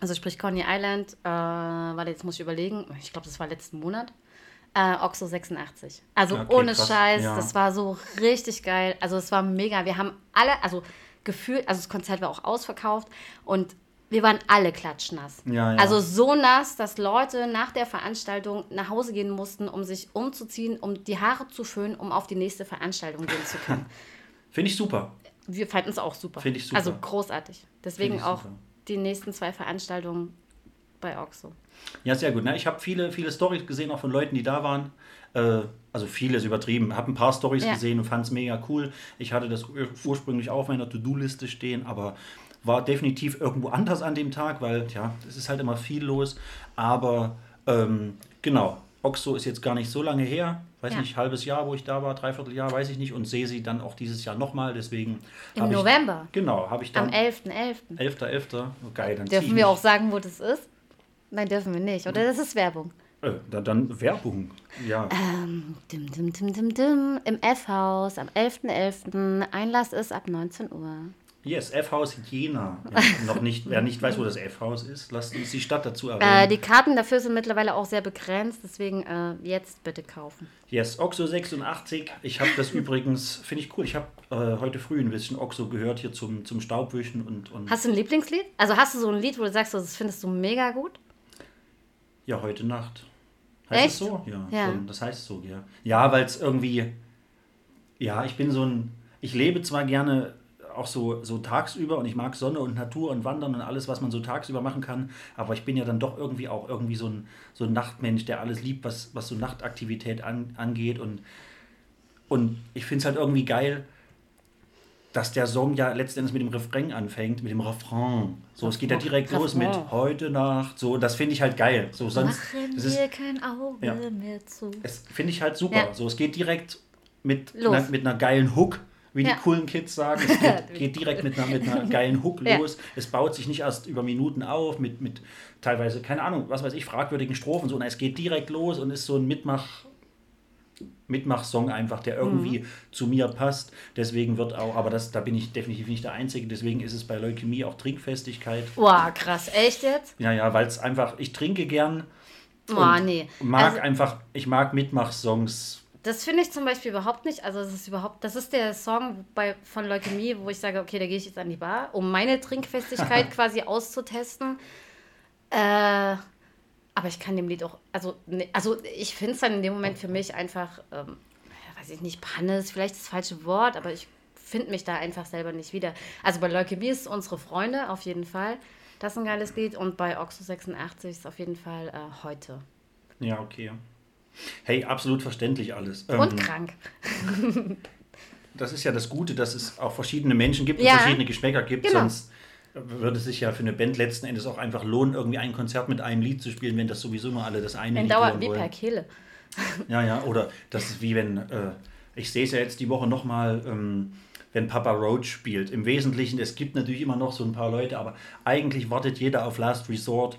also sprich Coney Island, äh, warte, jetzt muss ich überlegen, ich glaube, das war letzten Monat. Äh, Oxo 86. Also Okay, ohne krass, Scheiß, ja. das war so richtig geil. Also es war mega. Wir haben alle, also gefühlt, also das Konzert war auch ausverkauft und wir waren alle klatschnass. Ja, ja. Also so nass, dass Leute nach der Veranstaltung nach Hause gehen mussten, um sich umzuziehen, um die Haare zu föhnen, um auf die nächste Veranstaltung gehen zu können. Finde ich super. Wir fanden es auch super. Finde ich super. Also großartig. Deswegen auch super. Die nächsten zwei Veranstaltungen bei Oxo. Ja, sehr gut. Ne? Ich habe viele, viele Stories gesehen, auch von Leuten, die da waren. Äh, also viele ist übertrieben. Habe ein paar Stories Ja. gesehen und fand es mega cool. Ich hatte das ur ursprünglich auch auf meiner To-Do-Liste stehen, aber war definitiv irgendwo anders an dem Tag, weil ja, es ist halt immer viel los. Aber ähm, genau, Oxo ist jetzt gar nicht so lange her. Weiß Ja. nicht, halbes Jahr, wo ich da war, dreiviertel Jahr, weiß ich nicht. Und sehe sie dann auch dieses Jahr nochmal. Deswegen Im hab ich- November. Genau, habe ich Am dann. 11.11. 11.11. Oh, geil, dann ich Dürfen wir auch sagen, wo das ist? Nein, dürfen wir nicht. Oder das ist Werbung. Äh, dann, dann Werbung. Ja. Ähm, dim, dim, dim, dim, dim. Im F-Haus am 11.11. Einlass ist ab 19 Uhr. Yes, F-Haus Jena. Ja, noch nicht, wer nicht weiß, wo das F-Haus ist, lasst uns die Stadt dazu Äh, erwähnen. die Karten dafür sind mittlerweile auch sehr begrenzt, deswegen äh, jetzt bitte kaufen. yes, Oxo 86. Ich habe das übrigens, finde ich cool, ich habe äh, heute früh ein bisschen Oxo gehört hier zum, zum Staubwischen und, und Hast du ein Lieblingslied? Also hast du so ein Lied, wo du sagst, so, das findest du mega gut? ja, heute Nacht. Heißt Echt? es so? Ja, Ja. Schon, das heißt so, ja. Ja, weil es irgendwie, ja, ich bin so ein, ich lebe zwar gerne auch so, so tagsüber und ich mag Sonne und Natur und Wandern und alles, was man so tagsüber machen kann, aber ich bin ja dann doch irgendwie auch irgendwie so ein, so ein Nachtmensch, der alles liebt, was, was so Nachtaktivität an, angeht und, und ich finde es halt irgendwie geil, dass der Song ja letztendlich mit dem Refrain anfängt, mit dem Refrain. So, es geht ja direkt los mit Refrain. heute Nacht. So, das finde ich halt geil. So, sonst, Machen das ist, wir kein Auge Ja. mehr zu. es finde ich halt super. Ja. So, es geht direkt mit, einer, mit einer geilen Hook, wie Ja. die coolen Kids sagen. Es geht, geht direkt mit einer, mit einer geilen Hook Ja. los. Es baut sich nicht erst über Minuten auf, mit, mit teilweise, keine Ahnung, was weiß ich, fragwürdigen Strophen. So, und es geht direkt los und ist so ein Mitmach. Mitmach-Song einfach, der irgendwie Mhm. zu mir passt. Deswegen wird auch, aber das, da bin ich definitiv nicht der Einzige, deswegen ist es bei Leukämie auch Trinkfestigkeit. Boah, krass, echt jetzt? Ja, ja, weil es einfach, ich trinke gern, Boah, nee. mag Also, einfach, ich mag Mitmach-Songs das finde ich zum Beispiel überhaupt nicht. Also das ist überhaupt, das ist der Song bei, von Leukämie, wo ich sage, okay, da gehe ich jetzt an die Bar, um meine Trinkfestigkeit quasi auszutesten. Äh, aber ich kann dem Lied auch, also, ne, also ich finde es dann in dem Moment für mich einfach, ähm, weiß ich nicht, Panne ist vielleicht das falsche Wort, aber ich finde mich da einfach selber nicht wieder. Also bei Leukämie ist unsere Freunde auf jeden Fall. Das ist ein geiles Lied und bei Oxo 86 ist auf jeden Fall äh, heute. Ja, okay. Hey, absolut verständlich alles. Und Ähm, krank. Das ist ja das Gute, dass es auch verschiedene Menschen gibt Ja. und verschiedene Geschmäcker gibt. Genau. Sonst würde es sich ja für eine Band letzten Endes auch einfach lohnen, irgendwie ein Konzert mit einem Lied zu spielen, wenn das sowieso nur alle das eine Dann Lied dauert wie wollen. per Kehle. Ja, ja, oder das ist wie wenn, äh, ich sehe es ja jetzt die Woche nochmal, ähm, wenn Papa Roach spielt. Im Wesentlichen, es gibt natürlich immer noch so ein paar Leute, aber eigentlich wartet jeder auf Last Resort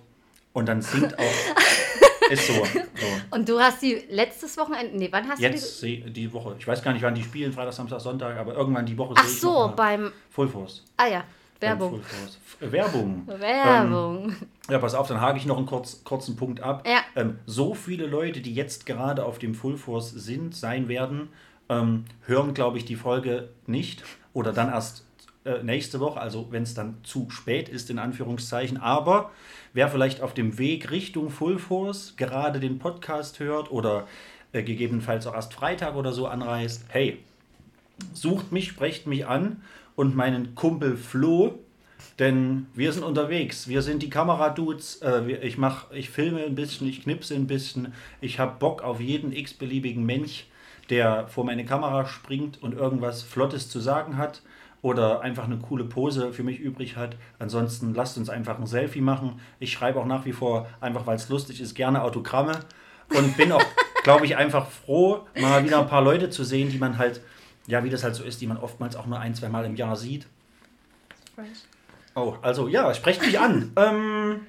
und dann singt auch. ist so. so. Und du hast die letztes Wochenende, nee, wann hast Jetzt seh- die Woche. Ich weiß gar nicht, wann die spielen, Freitag, Samstag, Sonntag, aber irgendwann die Woche du die? Ach sehe ich so, noch mal beim, Full Force. ah ja, Werbung. Äh, Werbung. Werbung. Ja, pass auf, dann hake ich noch einen kurz, kurzen Punkt ab. Ja. Ähm, so viele Leute, die jetzt gerade auf dem Full Force sind, sein werden, ähm, hören, glaube ich, die Folge nicht oder dann erst äh, nächste Woche, also wenn es dann zu spät ist, in Anführungszeichen. Aber wer vielleicht auf dem Weg Richtung Full Force gerade den Podcast hört oder äh, gegebenenfalls auch erst Freitag oder so anreist, hey, sucht mich, sprecht mich an und meinen Kumpel Flo, denn wir sind unterwegs. Wir sind die Kameradudes. Äh, ich mach, ich filme ein bisschen, ich knipse ein bisschen. Ich habe Bock auf jeden x-beliebigen Mensch, der vor meine Kamera springt und irgendwas Flottes zu sagen hat oder einfach eine coole Pose für mich übrig hat. Ansonsten lasst uns einfach ein Selfie machen. Ich schreibe auch nach wie vor, einfach weil es lustig ist, gerne Autogramme und bin auch, glaube ich, einfach froh, mal wieder ein paar Leute zu sehen, die man halt, ja, wie das halt so ist, die man oftmals auch nur ein, zwei Mal im Jahr sieht. Oh, also ja, sprecht mich an. ähm,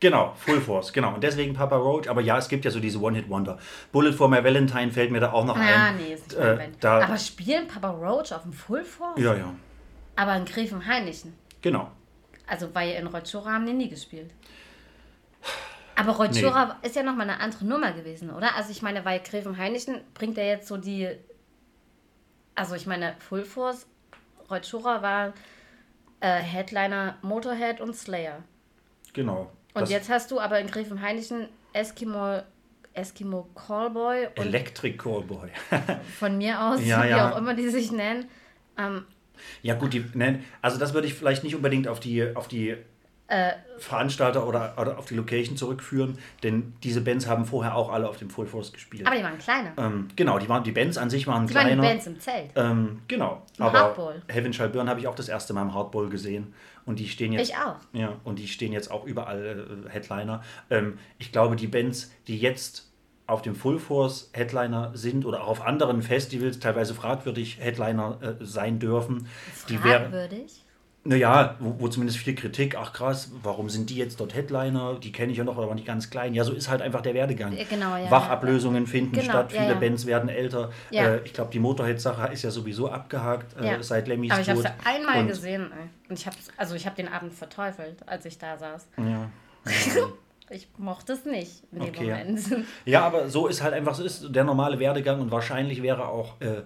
genau, Full Force, genau. Und deswegen Papa Roach. Aber ja, es gibt ja so diese One-Hit-Wonder. Bullet for my Valentine fällt mir da auch noch Ah, ein. nee, ist nicht Äh, da- Aber spielen Papa Roach auf dem Full Force? Ja, ja, Aber in Gräfenhainichen. genau. Also, weil in Rotschura haben die nie gespielt. Aber Rotschura ist ja nochmal eine andere Nummer gewesen, oder? Also, ich meine, weil Gräfenhainichen bringt ja jetzt so die. Also, ich meine, Full Force, Rotschura war äh, Headliner Motorhead und Slayer. Genau. Und jetzt hast du aber in Gräfenhainichen Eskimo, Eskimo Callboy Electric Callboy. von mir aus, Ja, wie ja. auch immer die sich nennen. Ähm, ja, gut, die, ne, also das würde ich vielleicht nicht unbedingt auf die, auf die Äh. Veranstalter oder, oder auf die Location zurückführen, denn diese Bands haben vorher auch alle auf dem Full Force gespielt. aber die waren kleiner. ähm, genau, die, waren, die Bands an sich waren Die waren kleiner. die Bands im Zelt. Ähm, genau. Im aber Hardball. Heaven Shall Burn habe ich auch das erste Mal im Hardball gesehen. Und die stehen jetzt. Ich auch. Ja, und die stehen jetzt auch überall äh, Headliner. Ähm, ich glaube, die Bands, die jetzt auf dem Full Force Headliner sind oder auch auf anderen Festivals teilweise fragwürdig Headliner äh, sein dürfen. Fragwürdig. Naja, wo, wo zumindest viel Kritik, ach krass, warum sind die jetzt dort Headliner? Die kenne ich ja noch, aber waren die ganz klein. Ja, so ist halt einfach der Werdegang. Genau, ja, Wachablösungen finden Genau, statt, viele ja. Bands werden älter. Äh, ich glaube, die Motorhead-Sache ist ja sowieso abgehakt äh, seit Lemmys Aber ich habe Tod. es einmal Und- gesehen. Ey. Und ich habe also ich habe den Abend verteufelt, als ich da saß. Ja. Ich mochte es nicht in dem Okay. Moment. ja, aber so ist halt einfach, so ist der normale Werdegang und wahrscheinlich wäre auch, äh,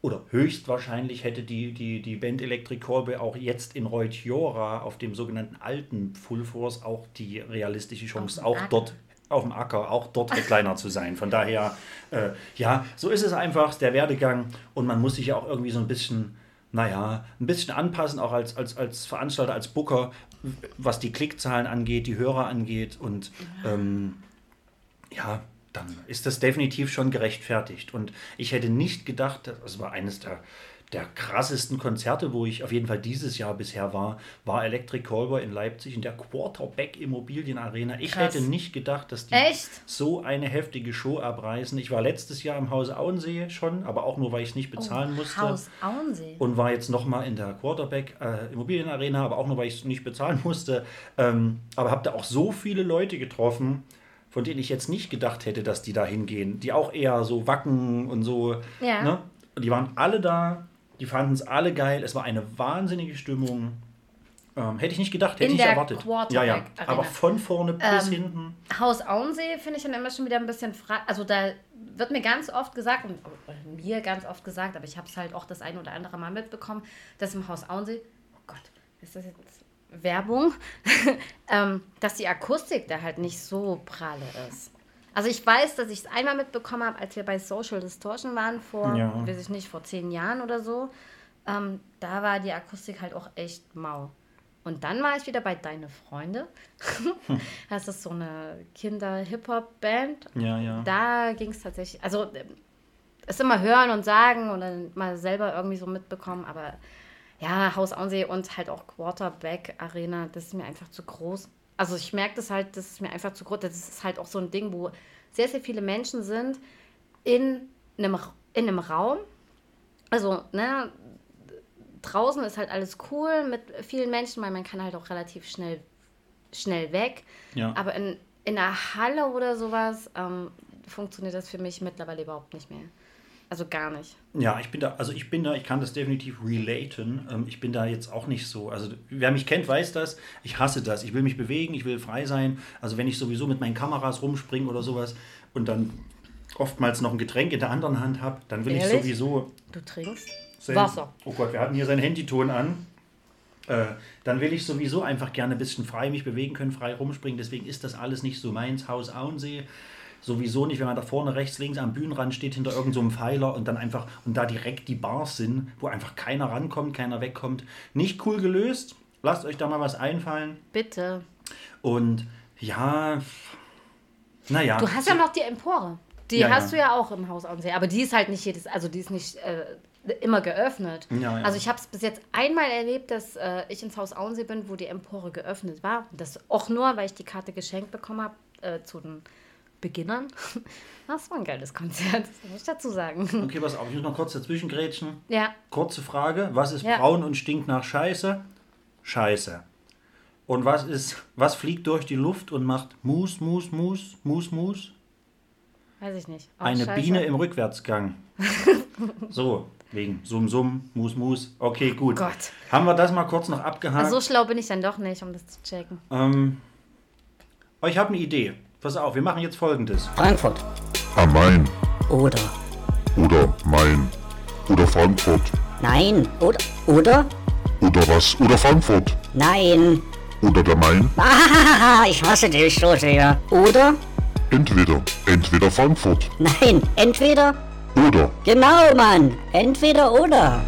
oder höchstwahrscheinlich hätte die, die, die Band Electric Callboy auch jetzt in Reutjora auf dem sogenannten alten Full Force auch die realistische Chance, auch Acker. dort auf dem Acker, auch dort Headliner zu sein. Von daher, äh, ja, so ist es einfach, der Werdegang und man muss sich ja auch irgendwie so ein bisschen, naja, ein bisschen anpassen, auch als, als, als Veranstalter, als Booker, was die Klickzahlen angeht, die Hörer angeht und ähm, ja, dann ist das definitiv schon gerechtfertigt. Und ich hätte nicht gedacht, das war eines der, der krassesten Konzerte, wo ich auf jeden Fall dieses Jahr bisher war, war Electric Callboy in Leipzig in der Quarterback Immobilienarena. Ich Krass. hätte nicht gedacht, dass die Echt? so eine heftige Show abreißen. Ich war letztes Jahr im Hause Auensee schon, aber auch nur, weil ich es nicht bezahlen musste. Haus Auensee. Und war jetzt nochmal in der Quarterback äh, Immobilienarena, aber auch nur, weil ich es nicht bezahlen musste. Ähm, aber habe da auch so viele Leute getroffen, von denen ich jetzt nicht gedacht hätte, dass die da hingehen. Die auch eher so wacken und so. Ja. Ne? Und die waren alle da, die fanden es alle geil. Es war eine wahnsinnige Stimmung. Ähm, hätte ich nicht gedacht, hätte In ich der erwartet. Ja, ja. Aber von vorne bis hinten. Haus Auensee finde ich dann immer schon wieder ein bisschen frei. Also da wird mir ganz oft gesagt, und oder mir ganz oft gesagt, aber ich habe es halt auch das ein oder andere Mal mitbekommen, dass im Haus Auensee, oh Gott, ist das jetzt Werbung, ähm, dass die Akustik da halt nicht so pralle ist. Also ich weiß, dass ich es einmal mitbekommen habe, als wir bei Social Distortion waren, vor, Ja. weiß ich nicht, vor zehn Jahren oder so. Ähm, da war die Akustik halt auch echt mau. Und dann war ich wieder bei Deine Freunde. das ist so eine Kinder-Hip-Hop-Band. Ja, ja. Da ging es tatsächlich, also es immer hören und sagen und dann mal selber irgendwie so mitbekommen, aber ja, Haus Auensee und halt auch Quarterback Arena, das ist mir einfach zu groß. Also ich merke das halt, das ist mir einfach zu groß. Das ist halt auch so ein Ding, wo sehr, sehr viele Menschen sind in einem, in einem Raum. Also, ne, draußen ist halt alles cool mit vielen Menschen, weil man kann halt auch relativ schnell, schnell weg. Ja. Aber in, in einer Halle oder sowas ähm, funktioniert das für mich mittlerweile überhaupt nicht mehr. Also gar nicht. Ja, ich bin da, also ich bin da, ich kann das definitiv relaten. Ähm, ich bin da jetzt auch nicht so. Also wer mich kennt, weiß das. Ich hasse das. Ich will mich bewegen, ich will frei sein. Also wenn ich sowieso mit meinen Kameras rumspringe oder sowas und dann oftmals noch ein Getränk in der anderen Hand habe, dann will ich Ehrlich? sowieso Du trinkst selten- Wasser. Oh Gott, wir hatten hier seinen Handyton an. Äh, dann will ich sowieso einfach gerne ein bisschen frei mich bewegen können, frei rumspringen. Deswegen ist das alles nicht so meins. Haus Auensee sowieso nicht, wenn man da vorne rechts, links am Bühnenrand steht, hinter irgendeinem so einem Pfeiler und dann einfach, und da direkt die Bars sind, wo einfach keiner rankommt, keiner wegkommt. Nicht cool gelöst. Lasst euch da mal was einfallen. Bitte. Und ja, naja. Du hast ja noch die Empore. Die Ja, hast ja. du ja auch im Haus ansehen. Aber die ist halt nicht jedes, also die ist nicht äh, immer geöffnet. Ja, ja. Also ich habe es bis jetzt einmal erlebt, dass äh, ich ins Haus Auensee bin, wo die Empore geöffnet war. Das auch nur, weil ich die Karte geschenkt bekommen habe äh, zu den Beginnern. Das war ein geiles Konzert, das muss ich dazu sagen. Okay, pass auf, ich muss noch kurz dazwischen grätschen. Ja, Kurze Frage, was ist Ja. braun und stinkt nach Scheiße? Scheiße. Und was ist, was fliegt durch die Luft und macht Mus, Mus, Mus, Mus, Mus? weiß ich nicht. Auch Eine scheiße. Biene im Rückwärtsgang. so, wegen Sum, Sum, Mus, Mus. Okay, gut. Gott. Haben wir das mal kurz noch abgehakt? Also so schlau bin ich dann doch nicht, um das zu checken. ähm, oh, ich habe eine Idee. Pass auf, wir machen jetzt folgendes. Frankfurt. Am Main Oder. oder Main oder Frankfurt Nein. Oder. Oder. oder was oder Frankfurt Nein. oder der Main. Ah, ich hasse dich so sehr. Oder. Entweder, entweder Frankfurt Nein. Entweder. oder Genau, Mann. Entweder oder.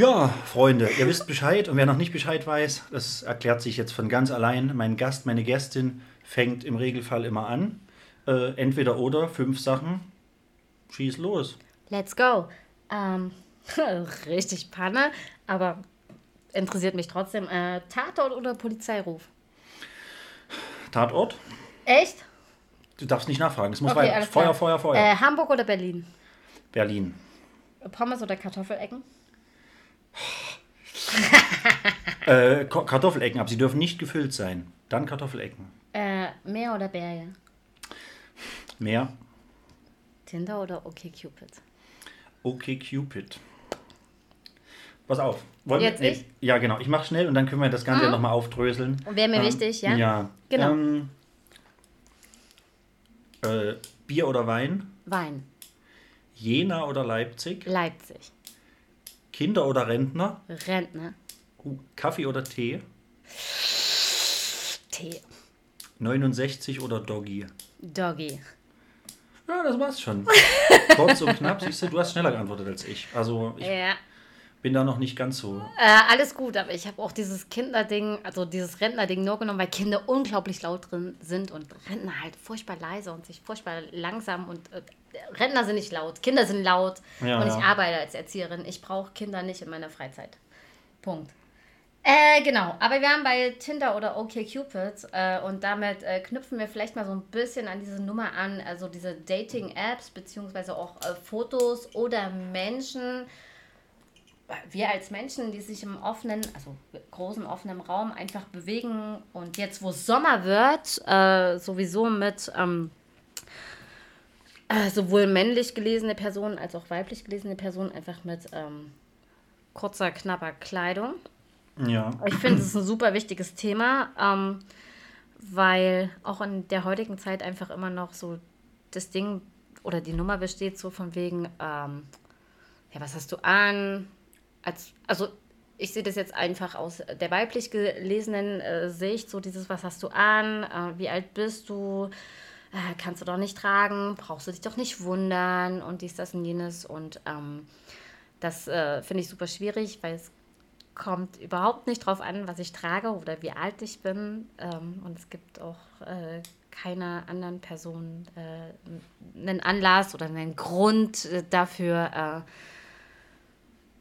Ja, Freunde, ihr wisst Bescheid und wer noch nicht Bescheid weiß, das erklärt sich jetzt von ganz allein. Mein Gast, meine Gästin fängt im Regelfall immer an. Äh, entweder oder, fünf Sachen. Schieß los. Let's go. Ähm, richtig Panne, aber interessiert mich trotzdem. Äh, Tatort oder Polizeiruf? Tatort? Echt? Du darfst nicht nachfragen. Es muss Okay, weiter. Feuer. Feuer, Feuer. Äh, Hamburg oder Berlin? Berlin. Pommes oder Kartoffelecken? Äh, Kartoffelecken, aber sie dürfen nicht gefüllt sein. Dann Kartoffelecken. Äh, Meer oder Berge? Mehr. Tinder oder OkCupid? Okay, Cupid. Pass auf. Wollen Jetzt wir, ich? Ja, genau. Ich mache schnell und dann können wir das Ganze Mhm. nochmal aufdröseln. Wäre mir Ähm, wichtig, ja? Ja. Genau. Ähm, äh, Bier oder Wein? Wein. Jena oder Leipzig? Leipzig. Kinder oder Rentner? Rentner. Uh, Kaffee oder Tee? Tee. 69 oder Doggy? Doggy. Ja, das war's schon. Kurz und knapp. Siehst du, du hast schneller geantwortet als ich. Also ich Ja. Bin da noch nicht ganz so. Äh, alles gut, aber ich habe auch dieses Kinderding, also dieses Rentnerding nur genommen, weil Kinder unglaublich laut drin sind und Rentner halt furchtbar leise und sich furchtbar langsam und äh, Rentner sind nicht laut, Kinder sind laut Ja, und ich ja. arbeite als Erzieherin. Ich brauche Kinder nicht in meiner Freizeit. Punkt. Äh, genau, aber wir haben bei Tinder oder OkCupid äh, und damit äh, knüpfen wir vielleicht mal so ein bisschen an diese Nummer an, also diese Dating-Apps beziehungsweise auch äh, Fotos oder Menschen, wir als Menschen, die sich im offenen, also großen offenen Raum einfach bewegen und jetzt, wo es Sommer wird, äh, sowieso mit ähm, äh, sowohl männlich gelesene Personen als auch weiblich gelesene Personen einfach mit ähm, kurzer, knapper Kleidung. Ja. Ich finde, es ist ein super wichtiges Thema, ähm, weil auch in der heutigen Zeit einfach immer noch so das Ding oder die Nummer besteht so von wegen, ähm, ja, was hast du an? Als, also ich sehe das jetzt einfach aus der weiblich gelesenen äh, Sicht, so dieses, was hast du an? Äh, wie alt bist du? Äh, kannst du doch nicht tragen? Brauchst du dich doch nicht wundern? Und dies, das und jenes. Und ähm, das äh, finde ich super schwierig, weil es kommt überhaupt nicht drauf an, was ich trage oder wie alt ich bin. Ähm, und es gibt auch äh, keiner anderen Person äh, einen Anlass oder einen Grund dafür, äh,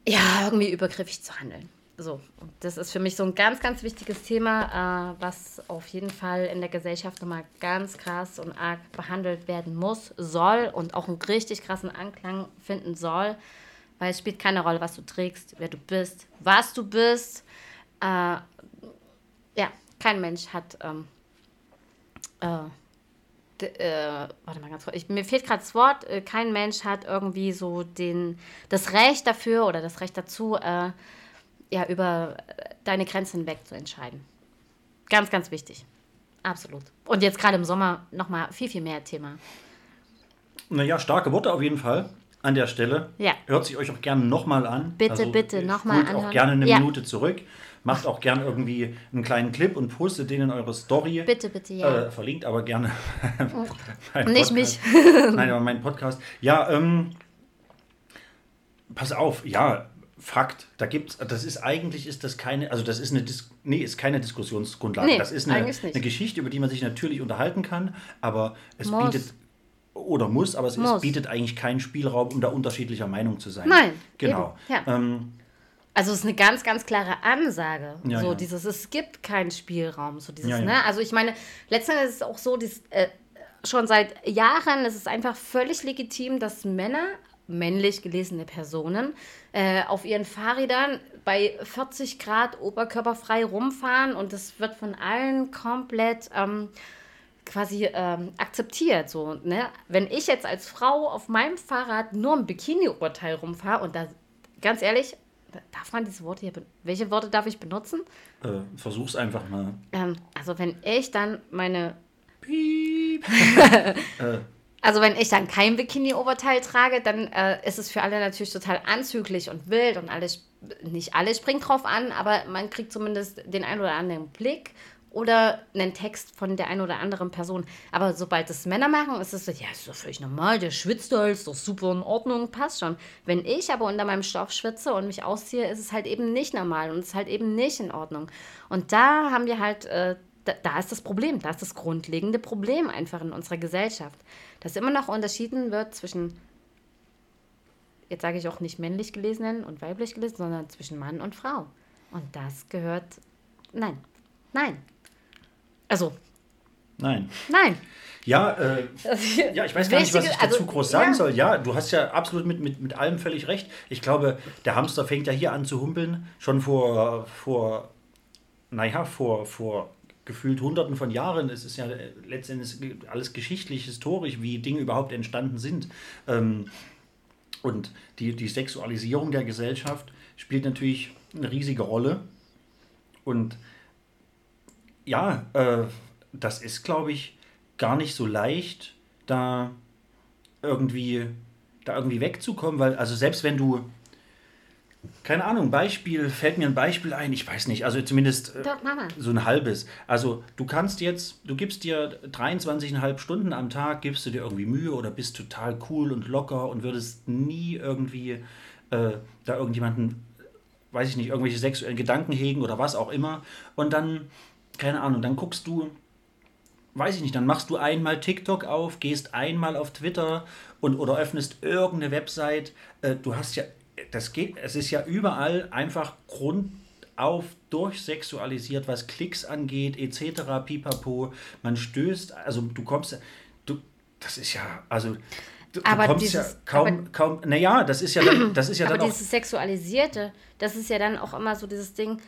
ja, irgendwie übergriffig zu handeln. So, und das ist für mich so ein ganz, ganz wichtiges Thema, äh, was auf jeden Fall in der Gesellschaft nochmal ganz krass und arg behandelt werden muss, soll und auch einen richtig krassen Anklang finden soll, weil es spielt keine Rolle, was du trägst, wer du bist, was du bist. Äh, ja, kein Mensch hat. Ähm, äh, äh, warte mal ganz kurz. Ich, mir fehlt gerade das Wort. Äh, kein Mensch hat irgendwie so den, das Recht dafür oder das Recht dazu, äh, ja, über äh, deine Grenzen hinweg zu entscheiden. Ganz, ganz wichtig. Absolut. Und jetzt gerade im Sommer nochmal viel, viel mehr Thema. Naja, starke Worte auf jeden Fall an der Stelle. Ja. Hört sich euch auch gerne nochmal an. Bitte, bitte, noch mal spult auch gerne eine Ja. Minute zurück. Macht auch gerne irgendwie einen kleinen Clip und postet den in eure Story. Bitte, bitte, ja. Äh, verlinkt aber gerne. meinen Nicht Podcast. mich. Nein, aber mein Podcast. Ja, ähm, pass auf, ja, Fakt. Da gibt's, das ist eigentlich ist das keine, also das ist eine, Dis nee, ist keine Diskussionsgrundlage. Nee, das ist eine, eine Geschichte, über die man sich natürlich unterhalten kann, aber es Muss. bietet oder muss, aber es, es Muss. bietet eigentlich keinen Spielraum, um da unterschiedlicher Meinung zu sein. Nein, Genau. eben, ja. Ähm, Also es ist eine ganz, ganz klare Ansage. Ja, so ja. dieses, es gibt keinen Spielraum. So dieses, ne? Also ich meine, letztendlich ist es auch so, dieses, äh, schon seit Jahren ist es einfach völlig legitim, dass Männer, männlich gelesene Personen, äh, auf ihren Fahrrädern bei 40 Grad oberkörperfrei rumfahren und das wird von allen komplett ähm, quasi ähm, akzeptiert. So, ne? Wenn ich jetzt als Frau auf meinem Fahrrad nur im Bikini-Oberteil rumfahre und da, ganz ehrlich, darf man diese Worte hier, welche Worte darf ich benutzen? äh, versuch's einfach mal. Ähm, also wenn ich dann meine, Piep. also wenn ich dann kein Bikini-Oberteil trage, dann äh, ist es für alle natürlich total anzüglich und wild und alles, nicht alle springen drauf an, aber man kriegt zumindest den einen oder anderen Blick oder einen Text von der einen oder anderen Person. Aber sobald es Männer machen, ist es so, ja, ist doch völlig normal, der schwitzt da, ist doch super in Ordnung, passt schon. Wenn ich aber unter meinem Stoff schwitze und mich ausziehe, ist es halt eben nicht normal und ist halt eben nicht in Ordnung. Und da haben wir halt, äh, da, da ist das Problem, da ist das grundlegende Problem einfach in unserer Gesellschaft, dass immer noch unterschieden wird zwischen, jetzt sage ich auch nicht männlich gelesenen und weiblich gelesenen, sondern zwischen Mann und Frau. Und das gehört, nein, nein. Also, Nein. nein. Ja, äh, ja, ich weiß gar nicht, was ich dazu also, groß sagen soll. Ja, du hast ja absolut mit, mit, mit allem völlig recht. Ich glaube, der Hamster fängt ja hier an zu humpeln, schon vor, vor naja, vor, vor gefühlt hunderten von Jahren. Es ist ja äh, letztendlich alles geschichtlich, historisch, wie Dinge überhaupt entstanden sind. Ähm, und die, die Sexualisierung der Gesellschaft spielt natürlich eine riesige Rolle. Und ja, äh, das ist, glaube ich, gar nicht so leicht, da irgendwie, da irgendwie wegzukommen, weil, also selbst wenn du, keine Ahnung, Beispiel, fällt mir ein Beispiel ein, ich weiß nicht, also zumindest äh, so ein halbes. Also du kannst jetzt, du gibst dir 23,5 Stunden am Tag, gibst du dir irgendwie Mühe oder bist total cool und locker und würdest nie irgendwie äh, da irgendjemanden, weiß ich nicht, irgendwelche sexuellen Gedanken hegen oder was auch immer. Und dann, keine Ahnung, dann guckst du, weiß ich nicht, dann machst du einmal TikTok auf, gehst einmal auf Twitter und oder öffnest irgendeine Website. Äh, du hast ja, das geht, es ist ja überall einfach grundauf durchsexualisiert, was Klicks angeht, etc. Pipapo. Man stößt, also du kommst, du, das ist ja, also du, Aber du kommst dieses- ja kaum, aber- kaum, naja, das ist ja dann, das ist ja Aber dann auch, dieses Sexualisierte, das ist ja dann auch immer so dieses Ding,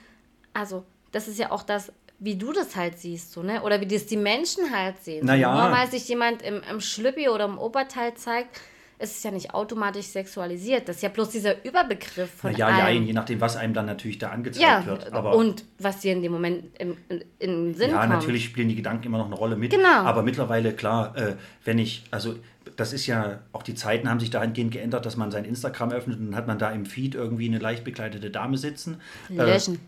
also das ist ja auch das, wie du das halt siehst, so, ne? Oder wie das die Menschen halt sehen. Na ja. So, nur weil sich jemand im, im Schlüppi oder im Oberteil zeigt, ist es ja nicht automatisch sexualisiert. Das ist ja bloß dieser Überbegriff von Ja, ja, je nachdem, was einem dann natürlich da angezeigt ja, wird. Aber und was dir in dem Moment im, in, in Sinn ja, kommt. natürlich spielen die Gedanken immer noch eine Rolle mit. Genau. Aber mittlerweile, klar, äh, wenn ich, also das ist ja, auch die Zeiten haben sich dahingehend geändert, dass man sein Instagram öffnet und dann hat man da im Feed irgendwie eine leicht bekleidete Dame sitzen. Löschen.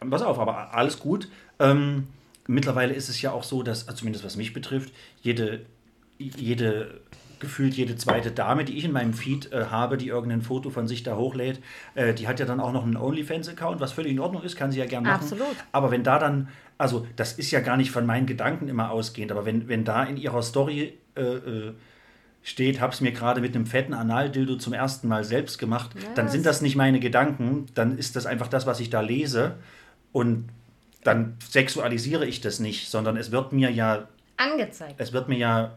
Äh, pass auf, aber alles gut. Ähm, mittlerweile ist es ja auch so, dass, also zumindest was mich betrifft, jede, jede gefühlt jede zweite Dame, die ich in meinem Feed äh, habe, die irgendein Foto von sich da hochlädt, äh, die hat ja dann auch noch einen OnlyFans-Account, was völlig in Ordnung ist, kann sie ja gerne machen. Absolut. Aber wenn da dann, also das ist ja gar nicht von meinen Gedanken immer ausgehend, aber wenn, wenn da in ihrer Story äh, äh, steht, hab's mir gerade mit einem fetten Analdildo zum ersten Mal selbst gemacht, dann sind das nicht meine Gedanken, dann ist das einfach das, was ich da lese und dann sexualisiere ich das nicht, sondern es wird mir ja Angezeigt. es wird mir ja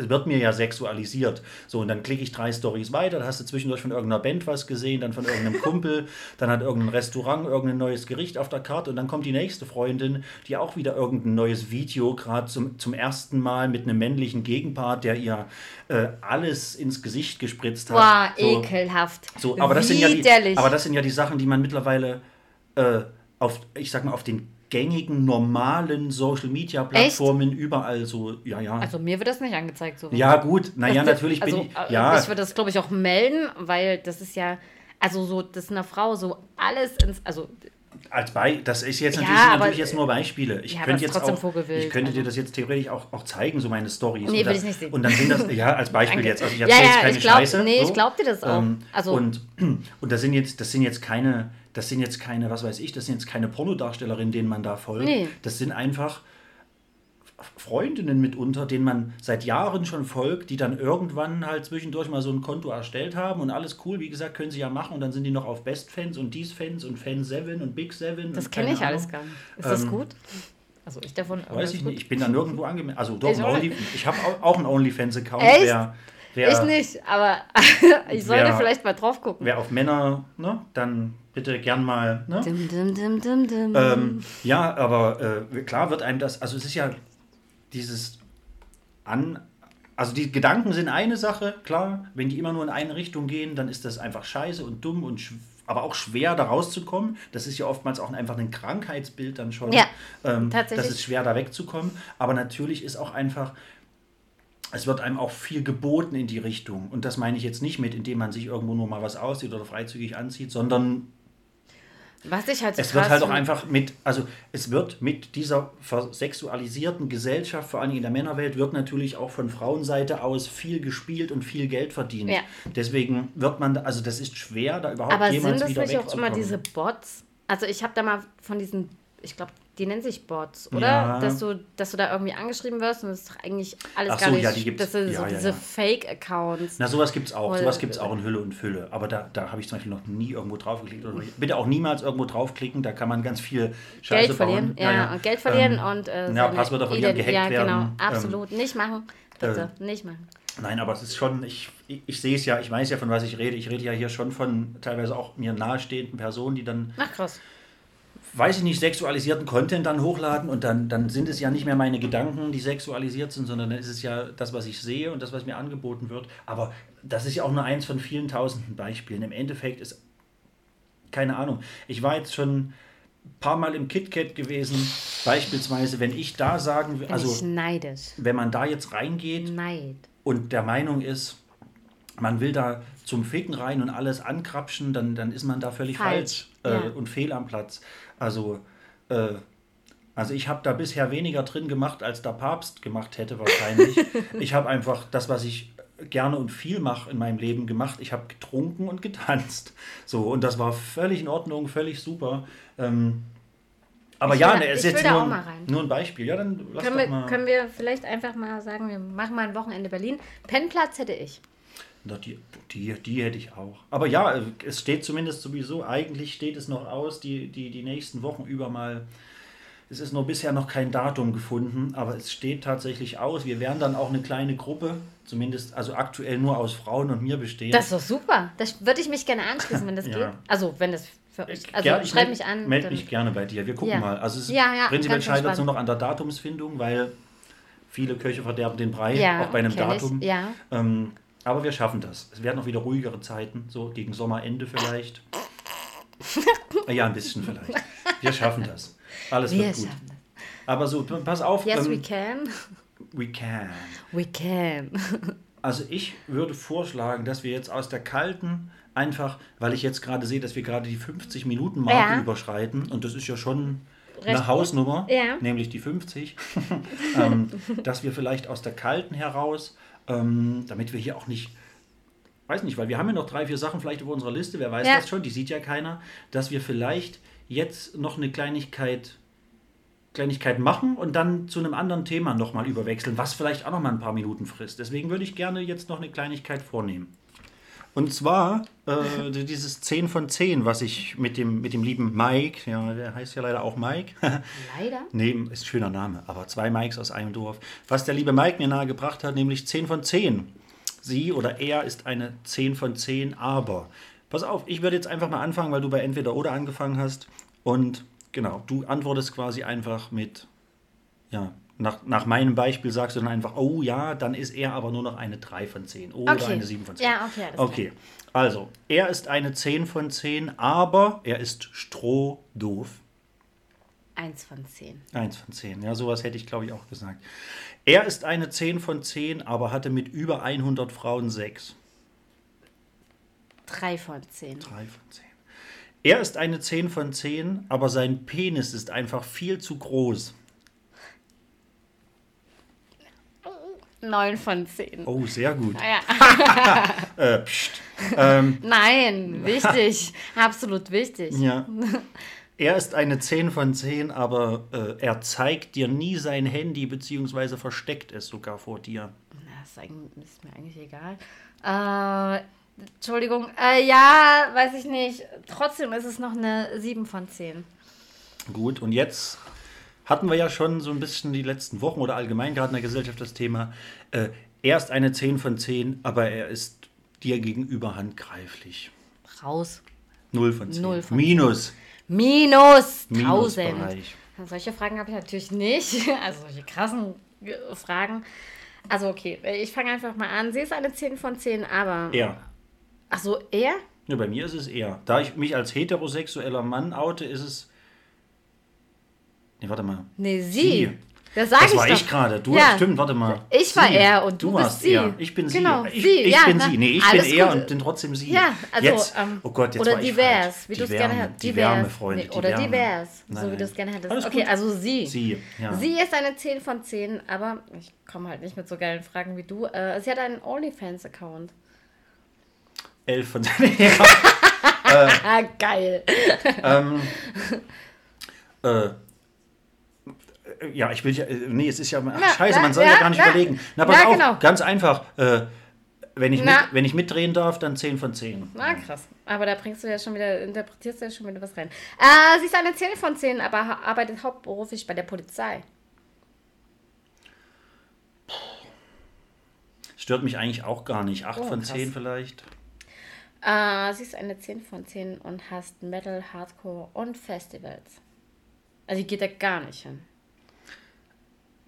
es wird mir ja sexualisiert. So, und dann klicke ich drei Stories weiter, da hast du zwischendurch von irgendeiner Band was gesehen, dann von irgendeinem Kumpel, dann hat irgendein Restaurant irgendein neues Gericht auf der Karte und dann kommt die nächste Freundin, die auch wieder irgendein neues Video gerade zum, zum ersten Mal mit einem männlichen Gegenpart, der ihr äh, alles ins Gesicht gespritzt hat. Boah, so, ekelhaft. so, aber, das sind ja die, aber das sind ja die Sachen, die man mittlerweile äh, auf, ich sag mal, auf den gängigen, normalen Social-Media-Plattformen überall so, ja, ja. also mir wird das nicht angezeigt. So ja, gut, naja, Das- natürlich also, bin ich, äh, ja, Ich würde das, glaube ich, auch melden, weil das ist ja, also so, dass einer Frau so alles ins, also als bei, das ist jetzt Ja, natürlich, sind aber- natürlich jetzt nur Beispiele. Ich Ja, könnte ist jetzt auch, Vogelwild, ich könnte dir also. das jetzt theoretisch auch, auch zeigen, so meine Stories. Nee, und will das, ich nicht sehen. Und dann sind das, ja, als Beispiel jetzt, also ich Ja, erzähle ja, jetzt keine ich glaub- Scheiße. nee, ich so. glaub dir das auch. Ähm, Also- und, und das sind jetzt, das sind jetzt keine, das sind jetzt keine, was weiß ich, das sind jetzt keine Pornodarstellerinnen, denen man da folgt. Nee. Das sind einfach Freundinnen mitunter, denen man seit Jahren schon folgt, die dann irgendwann halt zwischendurch mal so ein Konto erstellt haben und alles cool, wie gesagt, können sie ja machen und dann sind die noch auf Best Fans und dies Fans und Fan 7 und Big 7. das kenne ich alles Ahnung. gar nicht. Ist das Ähm, gut? Also ich davon. Weiß ich nicht, ich bin da nirgendwo angemeldet. Also doch, Ich ich habe auch, einen OnlyFans-Account. Echt? Wer, Ich nicht, aber ich sollte Wer- vielleicht mal drauf gucken. wer auf Männer, ne, dann bitte gern mal. Ne? Dim, dim, dim, dim, dim. Ähm, ja, aber äh, klar wird einem das, also es ist ja dieses an, also die Gedanken sind eine Sache, klar, wenn die immer nur in eine Richtung gehen, dann ist das einfach scheiße und dumm und aber auch schwer da rauszukommen. Das ist ja oftmals auch einfach ein Krankheitsbild dann schon. Ja, ähm, tatsächlich. Das ist schwer da wegzukommen. Aber natürlich ist auch einfach, es wird einem auch viel geboten in die Richtung. Und das meine ich jetzt nicht mit, indem man sich irgendwo nur mal was aussieht oder freizügig anzieht, sondern Was ich halt so es wird halt auch einfach mit, also es wird mit dieser versexualisierten Gesellschaft, vor allem in der Männerwelt, wird natürlich auch von Frauenseite aus viel gespielt und viel Geld verdient. Ja. Deswegen wird man, also das ist schwer, da überhaupt Aber jemals sind das wieder nicht auch immer wegzukommen. diese Bots? Also ich habe da mal von diesen, ich glaube, die nennen sich Bots, oder? Ja. Dass, du, dass du da irgendwie angeschrieben wirst und das ist doch eigentlich alles Ach gar so, nicht. ja, die gibt's. Das sind so Ja, ja, diese ja. Fake-Accounts. Na, sowas gibt es auch. Sowas gibt es auch in Hülle und Fülle. Aber da, da habe ich zum Beispiel noch nie irgendwo draufgeklickt. Oder bitte auch niemals irgendwo draufklicken, da kann man ganz viel Scheiße Geld verlieren, ja, und Geld verlieren Ähm, und äh, ja, Passwörter verlieren, gehackt Ja, genau, werden. Ähm, absolut. nicht machen. Bitte, nicht machen. Nein, aber es ist schon, ich, ich, ich sehe es ja, ich weiß ja, von was ich rede. Ich rede ja hier schon von teilweise auch mir nahestehenden Personen, die dann, Ach krass. Weiß ich nicht, sexualisierten Content dann hochladen und dann, dann sind es ja nicht mehr meine Gedanken, die sexualisiert sind, sondern dann ist es ja das, was ich sehe und das, was mir angeboten wird. Aber das ist ja auch nur eins von vielen tausenden Beispielen. Im Endeffekt ist, keine Ahnung, ich war jetzt schon ein paar Mal im KitKat gewesen, beispielsweise, wenn ich da sagen will, also wenn man da jetzt reingeht, Neid. und der Meinung ist, man will da zum Ficken rein und alles ankrapschen, dann, dann ist man da völlig falsch, Falsch, äh, ja. und fehl am Platz. Also, äh, also ich habe da bisher weniger drin gemacht, als der Papst gemacht hätte wahrscheinlich. ich habe einfach das, was ich gerne und viel mache in meinem Leben gemacht. Ich habe getrunken und getanzt. So, und das war völlig in Ordnung, völlig super. Ähm, aber Ich ja, will ne, es ist jetzt nur, nur ein Beispiel. Ja, dann lass Können wir, mal. können wir vielleicht einfach mal sagen, wir machen mal ein Wochenende Berlin. Pennplatz hätte ich. Die, die, die hätte ich auch. Aber ja, äh, es steht zumindest sowieso, eigentlich steht es noch aus, die, die, die nächsten Wochen über mal. Es ist nur bisher noch kein Datum gefunden, aber es steht tatsächlich aus. Wir werden dann auch eine kleine Gruppe, zumindest also aktuell nur aus Frauen und mir bestehen. Das ist doch super. Das würde ich mich gerne anschließen, wenn das Ja. geht. Also, wenn das für euch. Also, ich schreib mich an. Meld mich gerne bei dir. Wir gucken Ja. mal. Also es ist Ja, ja, prinzipiell scheitert es nur noch an der Datumsfindung, weil viele Köche verderben den Brei, Ja, auch bei einem kenn ich. Datum. Ja. Ähm, Aber wir schaffen das. Es werden noch wieder ruhigere Zeiten, so gegen Sommerende vielleicht. ja, ein bisschen vielleicht. Wir schaffen das. Alles Wir wird gut. das. Aber so, pass auf. Yes, ähm, we can. we can. We can. Also ich würde vorschlagen, dass wir jetzt aus der kalten, einfach, weil ich jetzt gerade sehe, dass wir gerade die 50-Minuten-Marke Ja. überschreiten und das ist ja schon Recht eine. Hausnummer, Ja. nämlich die 50, ähm, dass wir vielleicht aus der kalten heraus, ähm, damit wir hier auch nicht, weiß nicht, weil wir haben ja noch drei, vier Sachen vielleicht auf unserer Liste, wer weiß Ja. das schon, die sieht ja keiner, dass wir vielleicht jetzt noch eine Kleinigkeit Kleinigkeit machen und dann zu einem anderen Thema nochmal überwechseln, was vielleicht auch nochmal ein paar Minuten frisst. Deswegen würde ich gerne jetzt noch eine Kleinigkeit vornehmen. Und zwar äh, dieses 10 von 10, was ich mit dem, mit dem lieben Mike, ja, der heißt ja leider auch Mike. Leider. nee, ist ein schöner Name, aber zwei Mikes aus einem Dorf. Was der liebe Mike mir nahegebracht hat, nämlich 10 von 10. Sie oder er ist eine 10 von 10, aber. Pass auf, ich würde jetzt einfach mal anfangen, weil du bei entweder oder angefangen hast. Und genau, du antwortest quasi einfach mit, ja, nach, nach meinem Beispiel sagst du dann einfach, oh ja, dann ist er aber nur noch eine 3 von 10 oder Okay. eine 7 von 10. Ja, okay. Okay, also, er ist eine 10 von 10, aber er ist strohdoof. Eins von zehn. 1 von 10, ja, sowas hätte ich glaube ich auch gesagt. Er ist eine 10 von 10, aber hatte mit über 100 Frauen Sex. Drei von zehn. 3 von 10. Er ist eine 10 von 10, aber sein Penis ist einfach viel zu groß. Neun von zehn. Oh, sehr gut. Ja. Äh, pst. Ähm, Nein, wichtig. Absolut wichtig. ja. Er ist eine 10 von 10, aber äh, er zeigt dir nie sein Handy, beziehungsweise versteckt es sogar vor dir. Das ist, mir eigentlich egal. Äh, Entschuldigung. Äh, ja, weiß ich nicht. Trotzdem ist es noch eine 7 von 10. Gut, und jetzt hatten wir ja schon so ein bisschen die letzten Wochen oder allgemein gerade in der Gesellschaft das Thema, äh, er ist eine 10 von 10, aber er ist dir gegenüber handgreiflich. Raus. 0 von 10. Null von Minus. Minus 1000. Minusbereich. Solche Fragen habe ich natürlich nicht. Also solche krassen äh, Fragen. Also okay, ich fange einfach mal an. Sie ist eine 10 von 10, aber... Er. Ach so, er? Ja, bei mir ist es er. Da ich mich als heterosexueller Mann oute, ist es. Nee, warte mal. Nee, sie. Sie. Das sage Das ich war doch. ich gerade. Du, Ja. stimmt, warte mal. Ich war Sie. er und du bist warst sie. er. Ich bin Genau, sie. Ich, sie, ich ja, bin na, sie. Nee, ich bin er gut. und bin trotzdem sie. Ja, also, jetzt. ähm, oh Gott, jetzt oder war ich divers, falsch. wie Die du es gerne Die divers. Wärme, Freunde. Nee, die oder divers, Nein, so wie du es gerne hättest. Alles okay, gut. also sie. Sie, ja. Sie ist eine 10 von 10, aber ich komme halt nicht mit so geilen Fragen wie du. Äh, sie hat einen OnlyFans-Account. 11 von 10. ja. Ah, geil. ähm, äh, ja, ich will ja, äh, nee, es ist ja, ach, Na, scheiße, na, man soll ja, ja, gar nicht na. überlegen. Na, pass auf, genau. ganz einfach. Äh, wenn, ich mit, Na. wenn ich mitdrehen darf, dann 10 von 10. Na, krass. Aber da bringst du ja schon wieder, interpretierst du ja schon wieder was rein. Äh, sie ist eine 10 von 10, aber arbeitet hauptberuflich bei der Polizei. Stört mich eigentlich auch gar nicht. 8 Oh, von krass. 10 vielleicht. Äh, sie ist eine 10 von 10 und hasst Metal, Hardcore und Festivals. Also, die geht da gar nicht hin.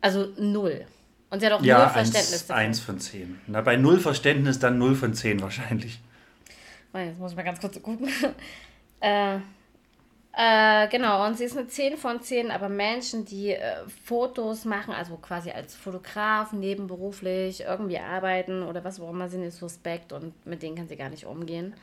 Also, null. Und sie hat auch null Ja, Verständnis 1, dafür. 1 von 10. Na, bei 0 Verständnis dann 0 von 10 wahrscheinlich. Warte, Jetzt muss ich mal ganz kurz gucken. äh, äh, genau, und sie ist eine 10 von 10, aber Menschen, die äh, Fotos machen, also quasi als Fotograf nebenberuflich irgendwie arbeiten oder was auch immer, sind ist suspekt und mit denen kann sie gar nicht umgehen.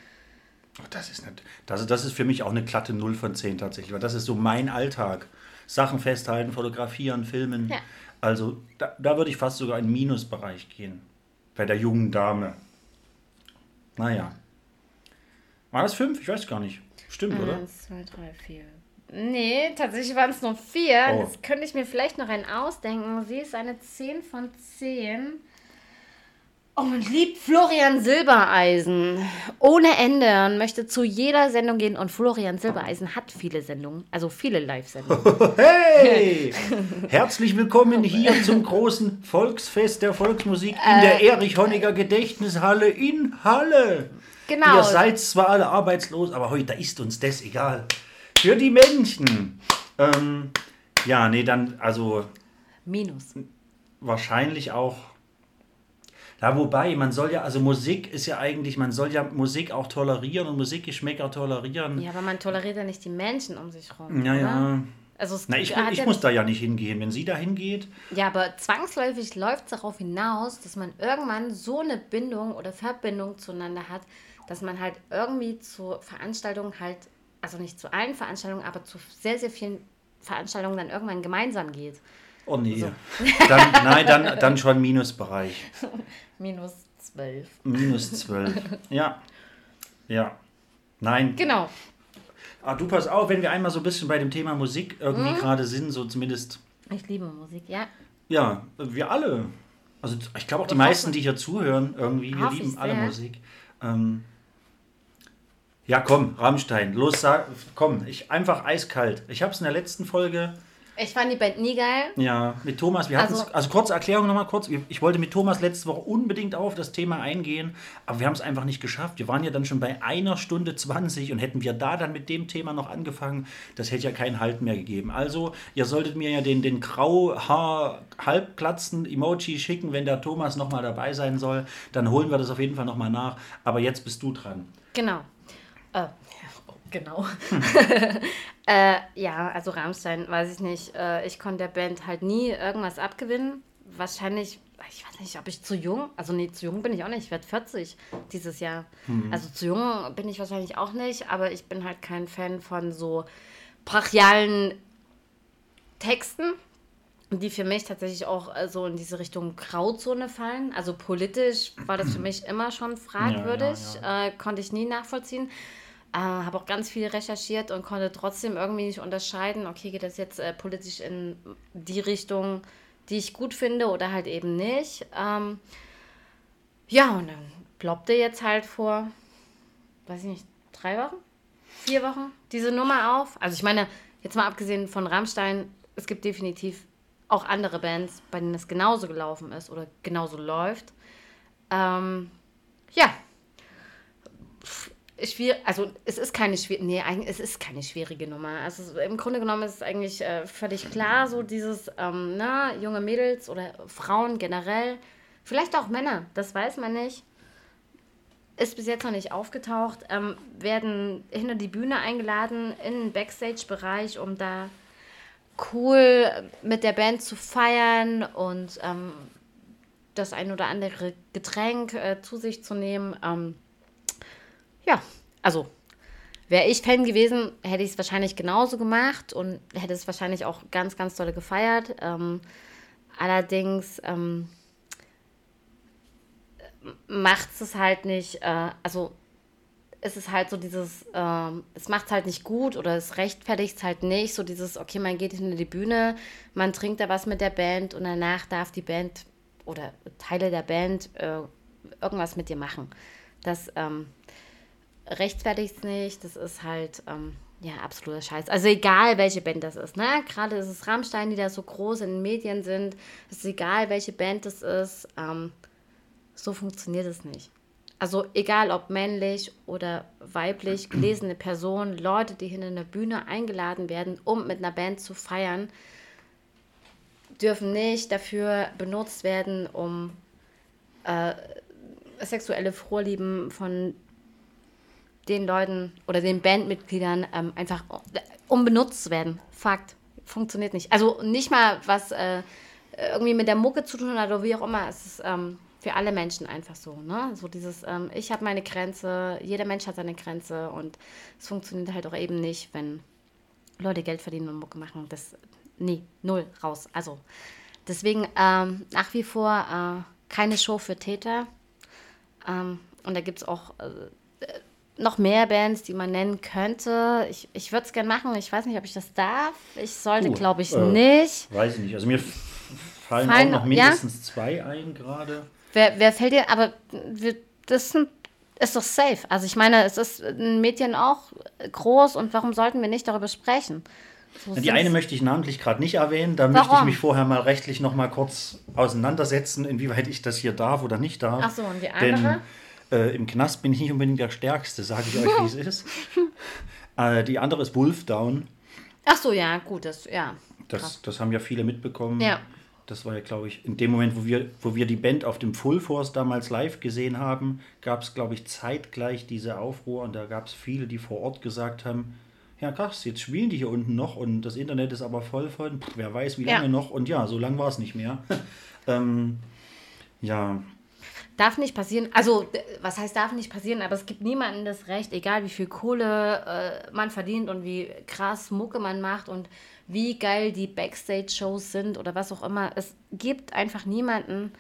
Ach, Das ist, nicht, das, das ist für mich auch eine glatte 0 von 10 tatsächlich, weil das ist so mein Alltag. Sachen festhalten, fotografieren, filmen. Ja. Also da, da würde ich fast sogar in den Minusbereich gehen. Bei der jungen Dame. Naja. War das 5? Ich weiß gar nicht. Stimmt, oder? Eins, zwei, drei, vier. Nee, tatsächlich waren es nur vier. Oh. Jetzt könnte ich mir vielleicht noch einen ausdenken. Sie ist eine 10 von 10. Und liebt Florian Silbereisen ohne Ende und möchte zu jeder Sendung gehen. Und Florian Silbereisen hat viele Sendungen, also viele Live-Sendungen. Hey! Herzlich willkommen hier zum großen Volksfest der Volksmusik in der Erich-Honecker Gedächtnishalle in Halle. Genau. Ihr seid zwar alle arbeitslos, aber heute ist uns das egal. Für die Menschen. Ähm, ja, nee, dann, also Minus. wahrscheinlich auch. Ja, wobei, man soll ja, also Musik ist ja eigentlich, man soll ja Musik auch tolerieren und Musikgeschmäcker tolerieren. Ja, aber man toleriert ja nicht die Menschen um sich rum. Ja, oder? ja. Also es Na, ich, ich ja muss da ja nicht hingehen. Wenn sie da hingeht, Ja, aber zwangsläufig läuft es darauf hinaus, dass man irgendwann so eine Bindung oder Verbindung zueinander hat, dass man halt irgendwie zu Veranstaltungen halt, also nicht zu allen Veranstaltungen, aber zu sehr, sehr vielen Veranstaltungen dann irgendwann gemeinsam geht. oh nee. Dann, nein, dann, dann schon Minusbereich. Minus zwölf. Minus 12. Ja. Ja. Nein. Genau. Ah, du pass auf, wenn wir einmal so ein bisschen bei dem Thema Musik irgendwie Mhm. gerade sind, so zumindest, Ich liebe Musik, ja. ja, wir alle. Also ich glaube auch die meisten, die hier zuhören, irgendwie, wir lieben alle. Musik. Ähm, ja, komm, Rammstein, los, sag, komm, ich einfach eiskalt. Ich habe es in der letzten Folge Ich fand die Band nie geil. Ja, mit Thomas, wir hatten Also- also kurze Erklärung nochmal kurz. Ich wollte mit Thomas letzte Woche unbedingt auf das Thema eingehen, aber wir haben es einfach nicht geschafft. Wir waren ja dann schon bei einer Stunde 20 und hätten wir da dann mit dem Thema noch angefangen, das hätte ja keinen Halt mehr gegeben. Also, ihr solltet mir ja den, den grau-haar-halbplatzen Emoji schicken, wenn der Thomas nochmal dabei sein soll. Dann holen wir das auf jeden Fall nochmal nach. Aber jetzt bist du dran. Genau. Äh, genau. äh, ja, also Rammstein, weiß ich nicht. Äh, ich konnte der Band halt nie irgendwas abgewinnen. Wahrscheinlich, ich weiß nicht, ob ich zu jung, also nee, zu jung bin ich auch nicht. Ich werde 40 dieses Jahr. Also zu jung bin ich wahrscheinlich auch nicht, aber ich bin halt kein Fan von so brachialen Texten die für mich tatsächlich auch äh, so in diese Richtung Grauzone fallen. Also politisch war das für mich immer schon fragwürdig, Äh, konnte ich nie nachvollziehen. Äh, habe auch ganz viel recherchiert und konnte trotzdem irgendwie nicht unterscheiden, okay, geht das jetzt äh, politisch in die Richtung, die ich gut finde oder halt eben nicht. Ähm, ja, und dann ploppte jetzt halt vor, weiß ich nicht, drei Wochen, vier Wochen diese Nummer auf. Also ich meine, jetzt mal abgesehen von Rammstein, es gibt definitiv auch andere Bands, bei denen es genauso gelaufen ist oder genauso läuft. Ähm, ja. Schwier also es ist keine schwierige, nee, es ist keine schwierige Nummer. Also im Grunde genommen ist es eigentlich äh, völlig klar, so dieses, ähm, na, junge Mädels oder Frauen generell, vielleicht auch Männer, das weiß man nicht, ist bis jetzt noch nicht aufgetaucht, ähm, werden hinter die Bühne eingeladen in den Backstage-Bereich, um da cool mit der Band zu feiern und ähm, das ein oder andere Getränk äh, zu sich zu nehmen. Ja, also wäre ich Fan gewesen, hätte ich es wahrscheinlich genauso gemacht und hätte es wahrscheinlich auch ganz, ganz doll gefeiert. Ähm, allerdings ähm, macht es halt nicht, äh, also es ist halt so dieses, ähm, es macht es halt nicht gut oder es rechtfertigt es halt nicht, so dieses, okay, man geht hinter die Bühne, man trinkt da was mit der Band und danach darf die Band oder Teile der Band äh, irgendwas mit dir machen. Das ähm, rechtfertigt es nicht, das ist halt, ähm, ja, absoluter Scheiß. Also egal, welche Band das ist, ne? Gerade ist es Rammstein, die da so groß in den Medien sind, es ist egal, welche Band das ist, ähm, so funktioniert es nicht. Also egal ob männlich oder weiblich, gelesene Person, Leute, die hinter einer Bühne eingeladen werden, um mit einer Band zu feiern, dürfen nicht dafür benutzt werden, um äh, sexuelle Vorlieben von den Leuten oder den Bandmitgliedern ähm, einfach benutzt zu werden. Fakt. Funktioniert nicht. Also nicht mal was äh, irgendwie mit der Mucke zu tun hat oder wie auch immer. Es ist ähm, für alle Menschen einfach so. Ne? So dieses, ähm, ich habe meine Grenze, jeder Mensch hat seine Grenze und es funktioniert halt auch eben nicht, wenn Leute Geld verdienen und Mucke machen. Das, nee, null, raus. Also deswegen ähm, nach wie vor äh, keine Show für Täter. Ähm, und da gibt es auch äh, noch mehr Bands, die man nennen könnte. Ich, ich würde es gerne machen. Ich weiß nicht, ob ich das darf. Ich sollte, Uh, glaube ich, äh, nicht. Weiß ich nicht. Also mir fallen, Fallen- auch noch ja? mindestens zwei ein gerade. Wer, wer fällt dir, aber wir, das ist, ein, ist doch safe. Also ich meine, es ist in Medien auch groß und warum sollten wir nicht darüber sprechen? So Die eine möchte ich namentlich gerade nicht erwähnen. Da möchte ich Warum? mich vorher mal rechtlich noch mal kurz auseinandersetzen, inwieweit ich das hier darf oder nicht darf. Ach so, und die andere? Denn äh, im Knast bin ich nicht unbedingt der Stärkste, sage ich euch, wie es ist. Äh, die andere ist Wolfdown. Ach so, ja, gut, das, ja. Das, das haben ja viele mitbekommen. Ja. Das war ja, glaube ich, in dem Moment, wo wir, wo wir die Band auf dem Full Force damals live gesehen haben, gab es, glaube ich, zeitgleich diese Aufruhr und da gab es viele, die vor Ort gesagt haben, ja krass, jetzt spielen die hier unten noch und das Internet ist aber voll von, wer weiß wie Ja. lange noch und ja, so lange war es nicht mehr. ähm, ja, Darf nicht passieren. Also, d- was heißt darf nicht passieren, aber es gibt niemandem das Recht, egal wie viel Kohle äh, man verdient und wie krass Mucke man macht und wie geil die Backstage-Shows sind oder was auch immer. Es gibt einfach niemanden,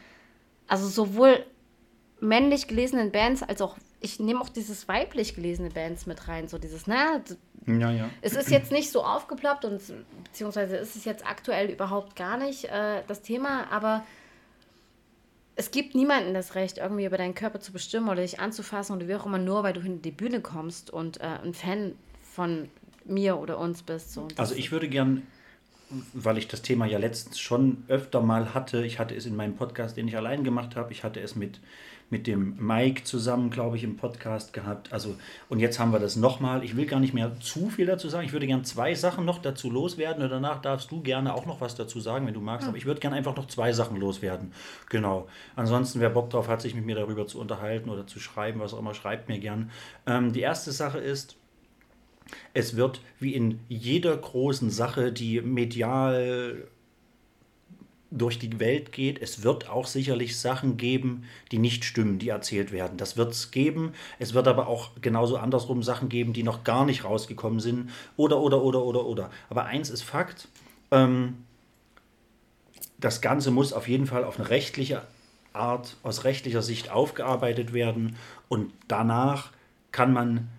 also sowohl männlich gelesenen Bands als auch, ich nehme auch dieses weiblich gelesene Bands mit rein, so dieses, na, ja, ja. es ist jetzt nicht so aufgeploppt und beziehungsweise ist es jetzt aktuell überhaupt gar nicht äh, das Thema, aber es gibt niemanden das Recht, irgendwie über deinen Körper zu bestimmen oder dich anzufassen oder wie auch immer, nur weil du hinter die Bühne kommst und äh, ein Fan von mir oder uns bist. So. Also ich würde gern, weil ich das Thema ja letztens schon öfter mal hatte, ich hatte es in meinem Podcast, den ich allein gemacht habe, ich hatte es mit, mit dem Mike zusammen, glaube ich, im Podcast gehabt. Also, und jetzt haben wir das nochmal. Ich will gar nicht mehr zu viel dazu sagen. Ich würde gern zwei Sachen noch dazu loswerden und danach darfst du gerne auch noch was dazu sagen, wenn du magst. Aber ich würde gern einfach noch zwei Sachen loswerden. Genau. Ansonsten, wer Bock drauf hat, sich mit mir darüber zu unterhalten oder zu schreiben, was auch immer, schreibt mir gern. Ähm, die erste Sache ist, es wird wie in jeder großen Sache, die medial durch die Welt geht, es wird auch sicherlich Sachen geben, die nicht stimmen, die erzählt werden. Das wird es geben. Es wird aber auch genauso andersrum Sachen geben, die noch gar nicht rausgekommen sind. Oder, oder, oder, oder, oder. Aber eins ist Fakt. Ähm, das Ganze muss auf jeden Fall auf eine rechtliche Art, aus rechtlicher Sicht aufgearbeitet werden. Und danach kann man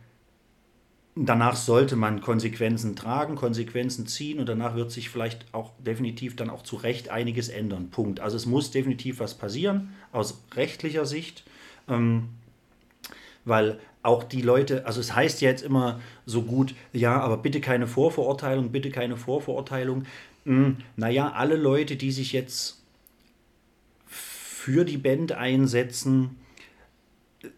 danach sollte man Konsequenzen tragen, Konsequenzen ziehen und danach wird sich vielleicht auch definitiv dann auch zu Recht einiges ändern. Punkt. Also es muss definitiv was passieren aus rechtlicher Sicht, ähm, weil auch die Leute, also es heißt ja jetzt immer so gut, ja, aber bitte keine Vorverurteilung, bitte keine Vorverurteilung. Hm, naja, alle Leute, die sich jetzt für die Band einsetzen,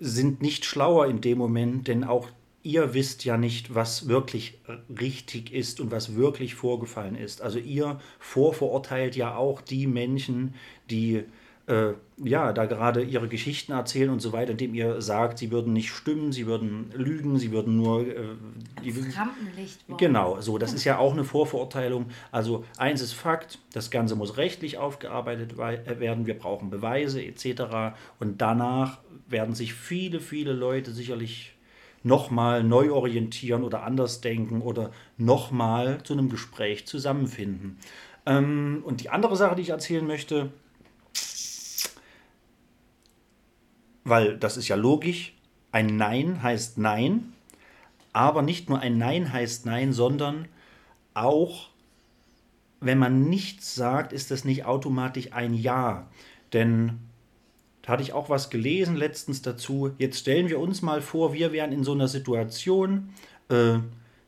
sind nicht schlauer in dem Moment, denn auch ihr wisst ja nicht, was wirklich richtig ist und was wirklich vorgefallen ist. Also ihr vorverurteilt ja auch die Menschen, die äh, ja da gerade ihre Geschichten erzählen und so weiter, indem ihr sagt, sie würden nicht stimmen, sie würden lügen, sie würden nur äh, die, Rampenlicht. wollen. Genau, so, das ist ja auch eine Vorverurteilung. Also eins ist Fakt, das Ganze muss rechtlich aufgearbeitet äh, werden, wir brauchen Beweise etc. Und danach werden sich viele, viele Leute sicherlich nochmal neu orientieren oder anders denken oder nochmal zu einem Gespräch zusammenfinden. Ähm, und die andere Sache, die ich erzählen möchte, weil das ist ja logisch, ein Nein heißt Nein, aber nicht nur ein Nein heißt Nein, sondern auch, wenn man nichts sagt, ist das nicht automatisch ein Ja. Denn da hatte ich auch was gelesen letztens dazu. Jetzt stellen wir uns mal vor, wir wären in so einer Situation, äh,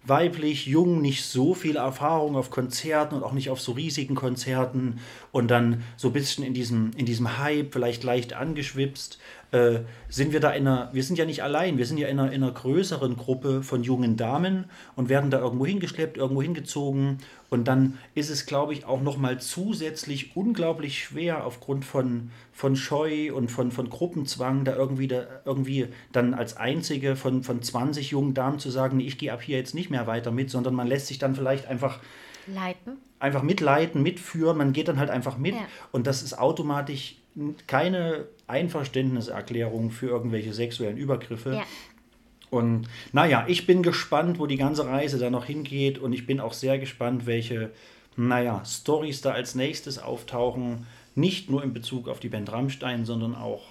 weiblich, jung, nicht so viel Erfahrung auf Konzerten und auch nicht auf so riesigen Konzerten und dann so ein bisschen in diesem, in diesem Hype, vielleicht leicht angeschwipst, äh, sind wir da in einer, wir sind ja nicht allein, wir sind ja in einer, in einer größeren Gruppe von jungen Damen und werden da irgendwo hingeschleppt, irgendwo hingezogen und dann ist es, glaube ich, auch nochmal zusätzlich unglaublich schwer aufgrund von, von Scheu und von, von Gruppenzwang, da irgendwie, da irgendwie dann als einzige von, von 20 jungen Damen zu sagen, nee, ich gehe ab hier jetzt nicht mehr weiter mit, sondern man lässt sich dann vielleicht einfach Leiten. einfach mitleiten, mitführen, man geht dann halt einfach mit Ja. und das ist automatisch keine Einverständniserklärung für irgendwelche sexuellen Übergriffe. Ja. Und naja, ich bin gespannt, wo die ganze Reise da noch hingeht und ich bin auch sehr gespannt, welche, naja, Stories da als nächstes auftauchen. Nicht nur in Bezug auf die Band Rammstein, sondern auch,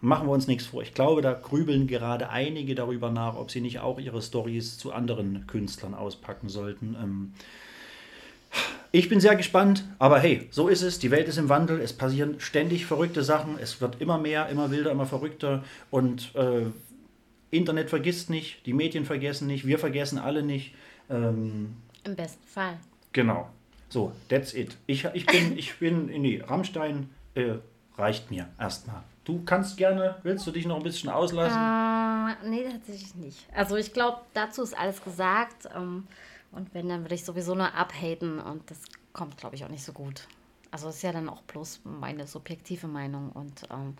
machen wir uns nichts vor. Ich glaube, da grübeln gerade einige darüber nach, ob sie nicht auch ihre Stories zu anderen Künstlern auspacken sollten. Ähm, ich bin sehr gespannt, aber hey, so ist es. Die Welt ist im Wandel. Es passieren ständig verrückte Sachen. Es wird immer mehr, immer wilder, immer verrückter. Und äh, Internet vergisst nicht, die Medien vergessen nicht, wir vergessen alle nicht. Ähm, Im besten Fall. genau. So, that's it. Ich, ich bin, ich bin, nee, Rammstein äh, reicht mir erstmal. Du kannst gerne, willst du dich noch ein bisschen auslassen? Äh, nee, tatsächlich nicht. Also ich glaube, dazu ist alles gesagt. Ähm, und wenn, dann würde ich sowieso nur abhaten und das kommt, glaube ich, auch nicht so gut Also ist ja dann auch bloß meine subjektive Meinung und ähm,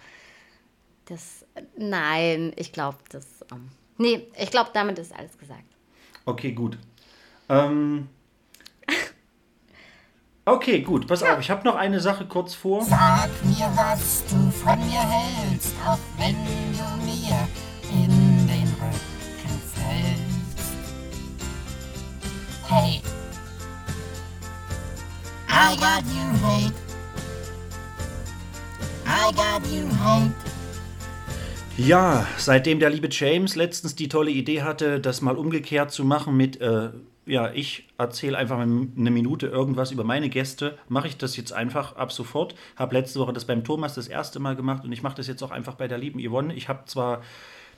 das, nein, ich glaube, das, ähm, nee, ich glaube, damit ist alles gesagt. Okay, gut. Ähm, okay, gut. Pass auf, ich habe noch eine Sache kurz vor. Sag mir, was du von mir hältst, auch wenn du mir I got you hate. I got you hate. Ja, seitdem der liebe James letztens die tolle Idee hatte, das mal umgekehrt zu machen mit, äh, ja, ich erzähle einfach eine Minute irgendwas über meine Gäste, mache ich das jetzt einfach ab sofort. Habe letzte Woche das beim Thomas das erste Mal gemacht und ich mache das jetzt auch einfach bei der lieben Yvonne. Ich habe zwar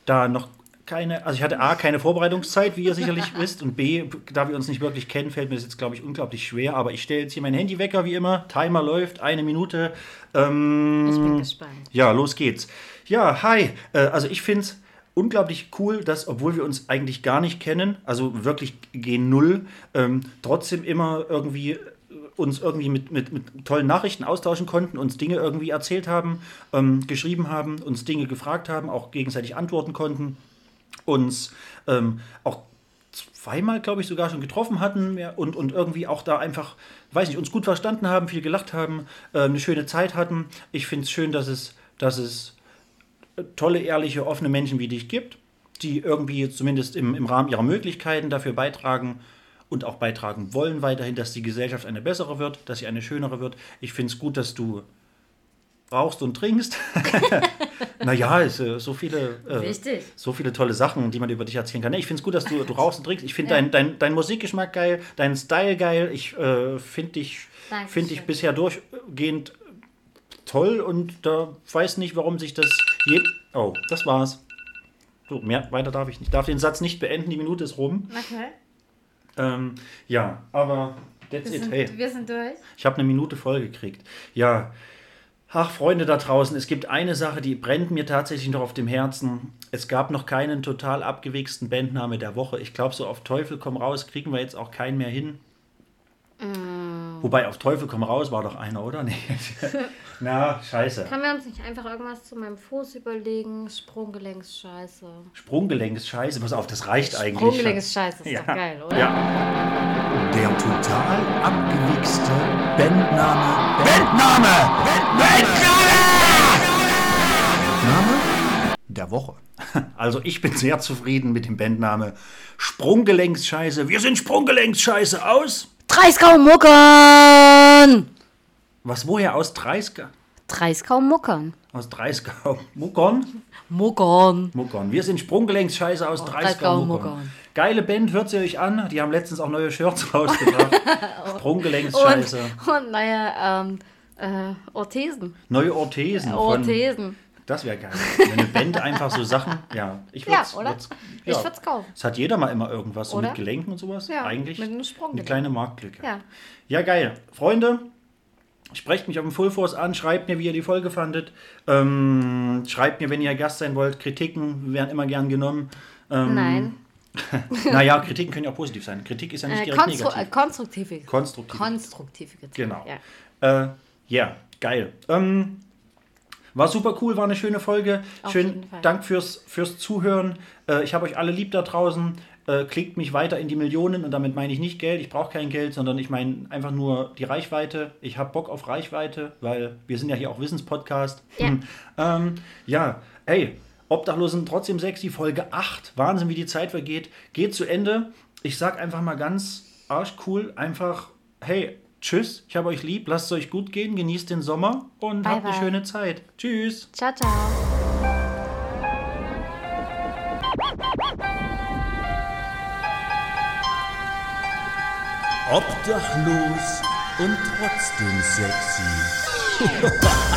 da noch keine, also ich hatte A, keine Vorbereitungszeit, wie ihr sicherlich wisst, und B, da wir uns nicht wirklich kennen, fällt mir das jetzt, glaube ich, unglaublich schwer, aber ich stelle jetzt hier mein Handywecker, wie immer, Timer läuft, eine Minute. Ähm, Ich bin gespannt. ja, los geht's. Ja, hi. Äh, also ich finde es unglaublich cool, dass, obwohl wir uns eigentlich gar nicht kennen, also wirklich G0, ähm, trotzdem immer irgendwie äh, uns irgendwie mit, mit, mit tollen Nachrichten austauschen konnten, uns Dinge irgendwie erzählt haben, ähm, geschrieben haben, uns Dinge gefragt haben, auch gegenseitig antworten konnten, uns ähm, auch zweimal, glaube ich, sogar schon getroffen hatten und, und irgendwie auch da einfach, weiß nicht, uns gut verstanden haben, viel gelacht haben, äh, eine schöne Zeit hatten. Ich finde es schön, dass es, dass es tolle, ehrliche, offene Menschen wie dich gibt, die irgendwie zumindest im, im Rahmen ihrer Möglichkeiten dafür beitragen und auch beitragen wollen weiterhin, dass die Gesellschaft eine bessere wird, dass sie eine schönere wird. Ich finde es gut, dass du rauchst und trinkst. naja, es, äh, so viele, äh, so viele tolle Sachen, die man über dich erzählen kann. Nee, Ich finde es gut, dass du, du rauchst und trinkst. Ich finde dein, dein, dein Musikgeschmack geil, dein Style geil. Ich äh, finde dich, find dich bisher durchgehend toll und da weiß nicht, warum sich das je. Oh, das war's. So, mehr weiter darf ich nicht. Ich darf den Satz nicht beenden, die Minute ist rum. Okay. Ähm, ja, aber that's Wir it. sind, Hey. wir sind durch. Ich habe eine Minute voll gekriegt. Ja. Ach, Freunde da draußen, es gibt eine Sache, die brennt mir tatsächlich noch auf dem Herzen. Es gab noch keinen total abgewichsten Bandname der Woche. Ich glaube, so auf Teufel komm raus kriegen wir jetzt auch keinen mehr hin. Wobei auf Teufel komm raus war doch einer, oder? Nee. Na, scheiße. Können wir uns nicht einfach irgendwas zu meinem Fuß überlegen? Sprunggelenksscheiße. Sprunggelenk ist scheiße. Pass auf, das reicht eigentlich. Sprunggelenk ist Ja. doch geil, oder? Ja. Der total abgewichste Bandname. Bandname! Bandname! Name der Woche. Also ich bin sehr zufrieden mit dem Bandname Sprunggelenksscheiße. Wir sind Sprunggelenksscheiße aus. Dreiskau Muckern! Was woher aus Dreiskau? Dreiskau Muckern. Aus Dreiskau. Muckern? Muckern. Muckern. Wir sind Sprunggelenksscheiße aus Dreiskau Dreiskau Muckern. Muckern. Geile Band, hört sie euch an. Die haben letztens auch neue Shirts rausgebracht. Und, Sprunggelenksscheiße. und naja, ähm, äh, Orthesen. Neue Orthesen. Von, Orthesen. das wäre geil. Wenn eine Band einfach so Sachen. Ja, ich Ja, würd's, oder? würd's- Ich ja. würd's kaufen. Es hat jeder mal immer irgendwas, so Oder? mit Gelenken und sowas. Ja, Eigentlich mit einem eine Sprunggelenk. kleine Marktlücke. Ja. Ja, geil. Freunde, sprecht mich auf dem Full Force an, schreibt mir, wie ihr die Folge fandet. Ähm, schreibt mir, wenn ihr Gast sein wollt. Kritiken werden immer gern genommen. Ähm, Nein. Naja, Kritiken können ja auch positiv sein. Kritik ist ja nicht Äh, direkt konstru äh, negativ. konstruktive. Konstruktiv. Konstruktive Kritik. Genau. Ja. Äh, ja, geil. Ähm, war super cool, war eine schöne Folge. Auf Schön, jeden Fall. Dank fürs, fürs Zuhören. Äh, ich habe euch alle lieb da draußen. Äh, klickt mich weiter in die Millionen und damit meine ich nicht Geld. Ich brauche kein Geld, sondern ich meine einfach nur die Reichweite. Ich habe Bock auf Reichweite, weil wir sind ja hier auch Wissenspodcast. Ja. Hm. Ähm, ja, ey, Obdachlosen trotzdem sexy, Folge 8. Wahnsinn, wie die Zeit vergeht. Geht zu Ende. Ich sag einfach mal ganz arschcool, einfach, hey, tschüss, ich habe euch lieb, lasst es euch gut gehen, genießt den Sommer und Bye, habt eine bye. schöne Zeit. Tschüss. Ciao, ciao. Obdachlos und trotzdem sexy.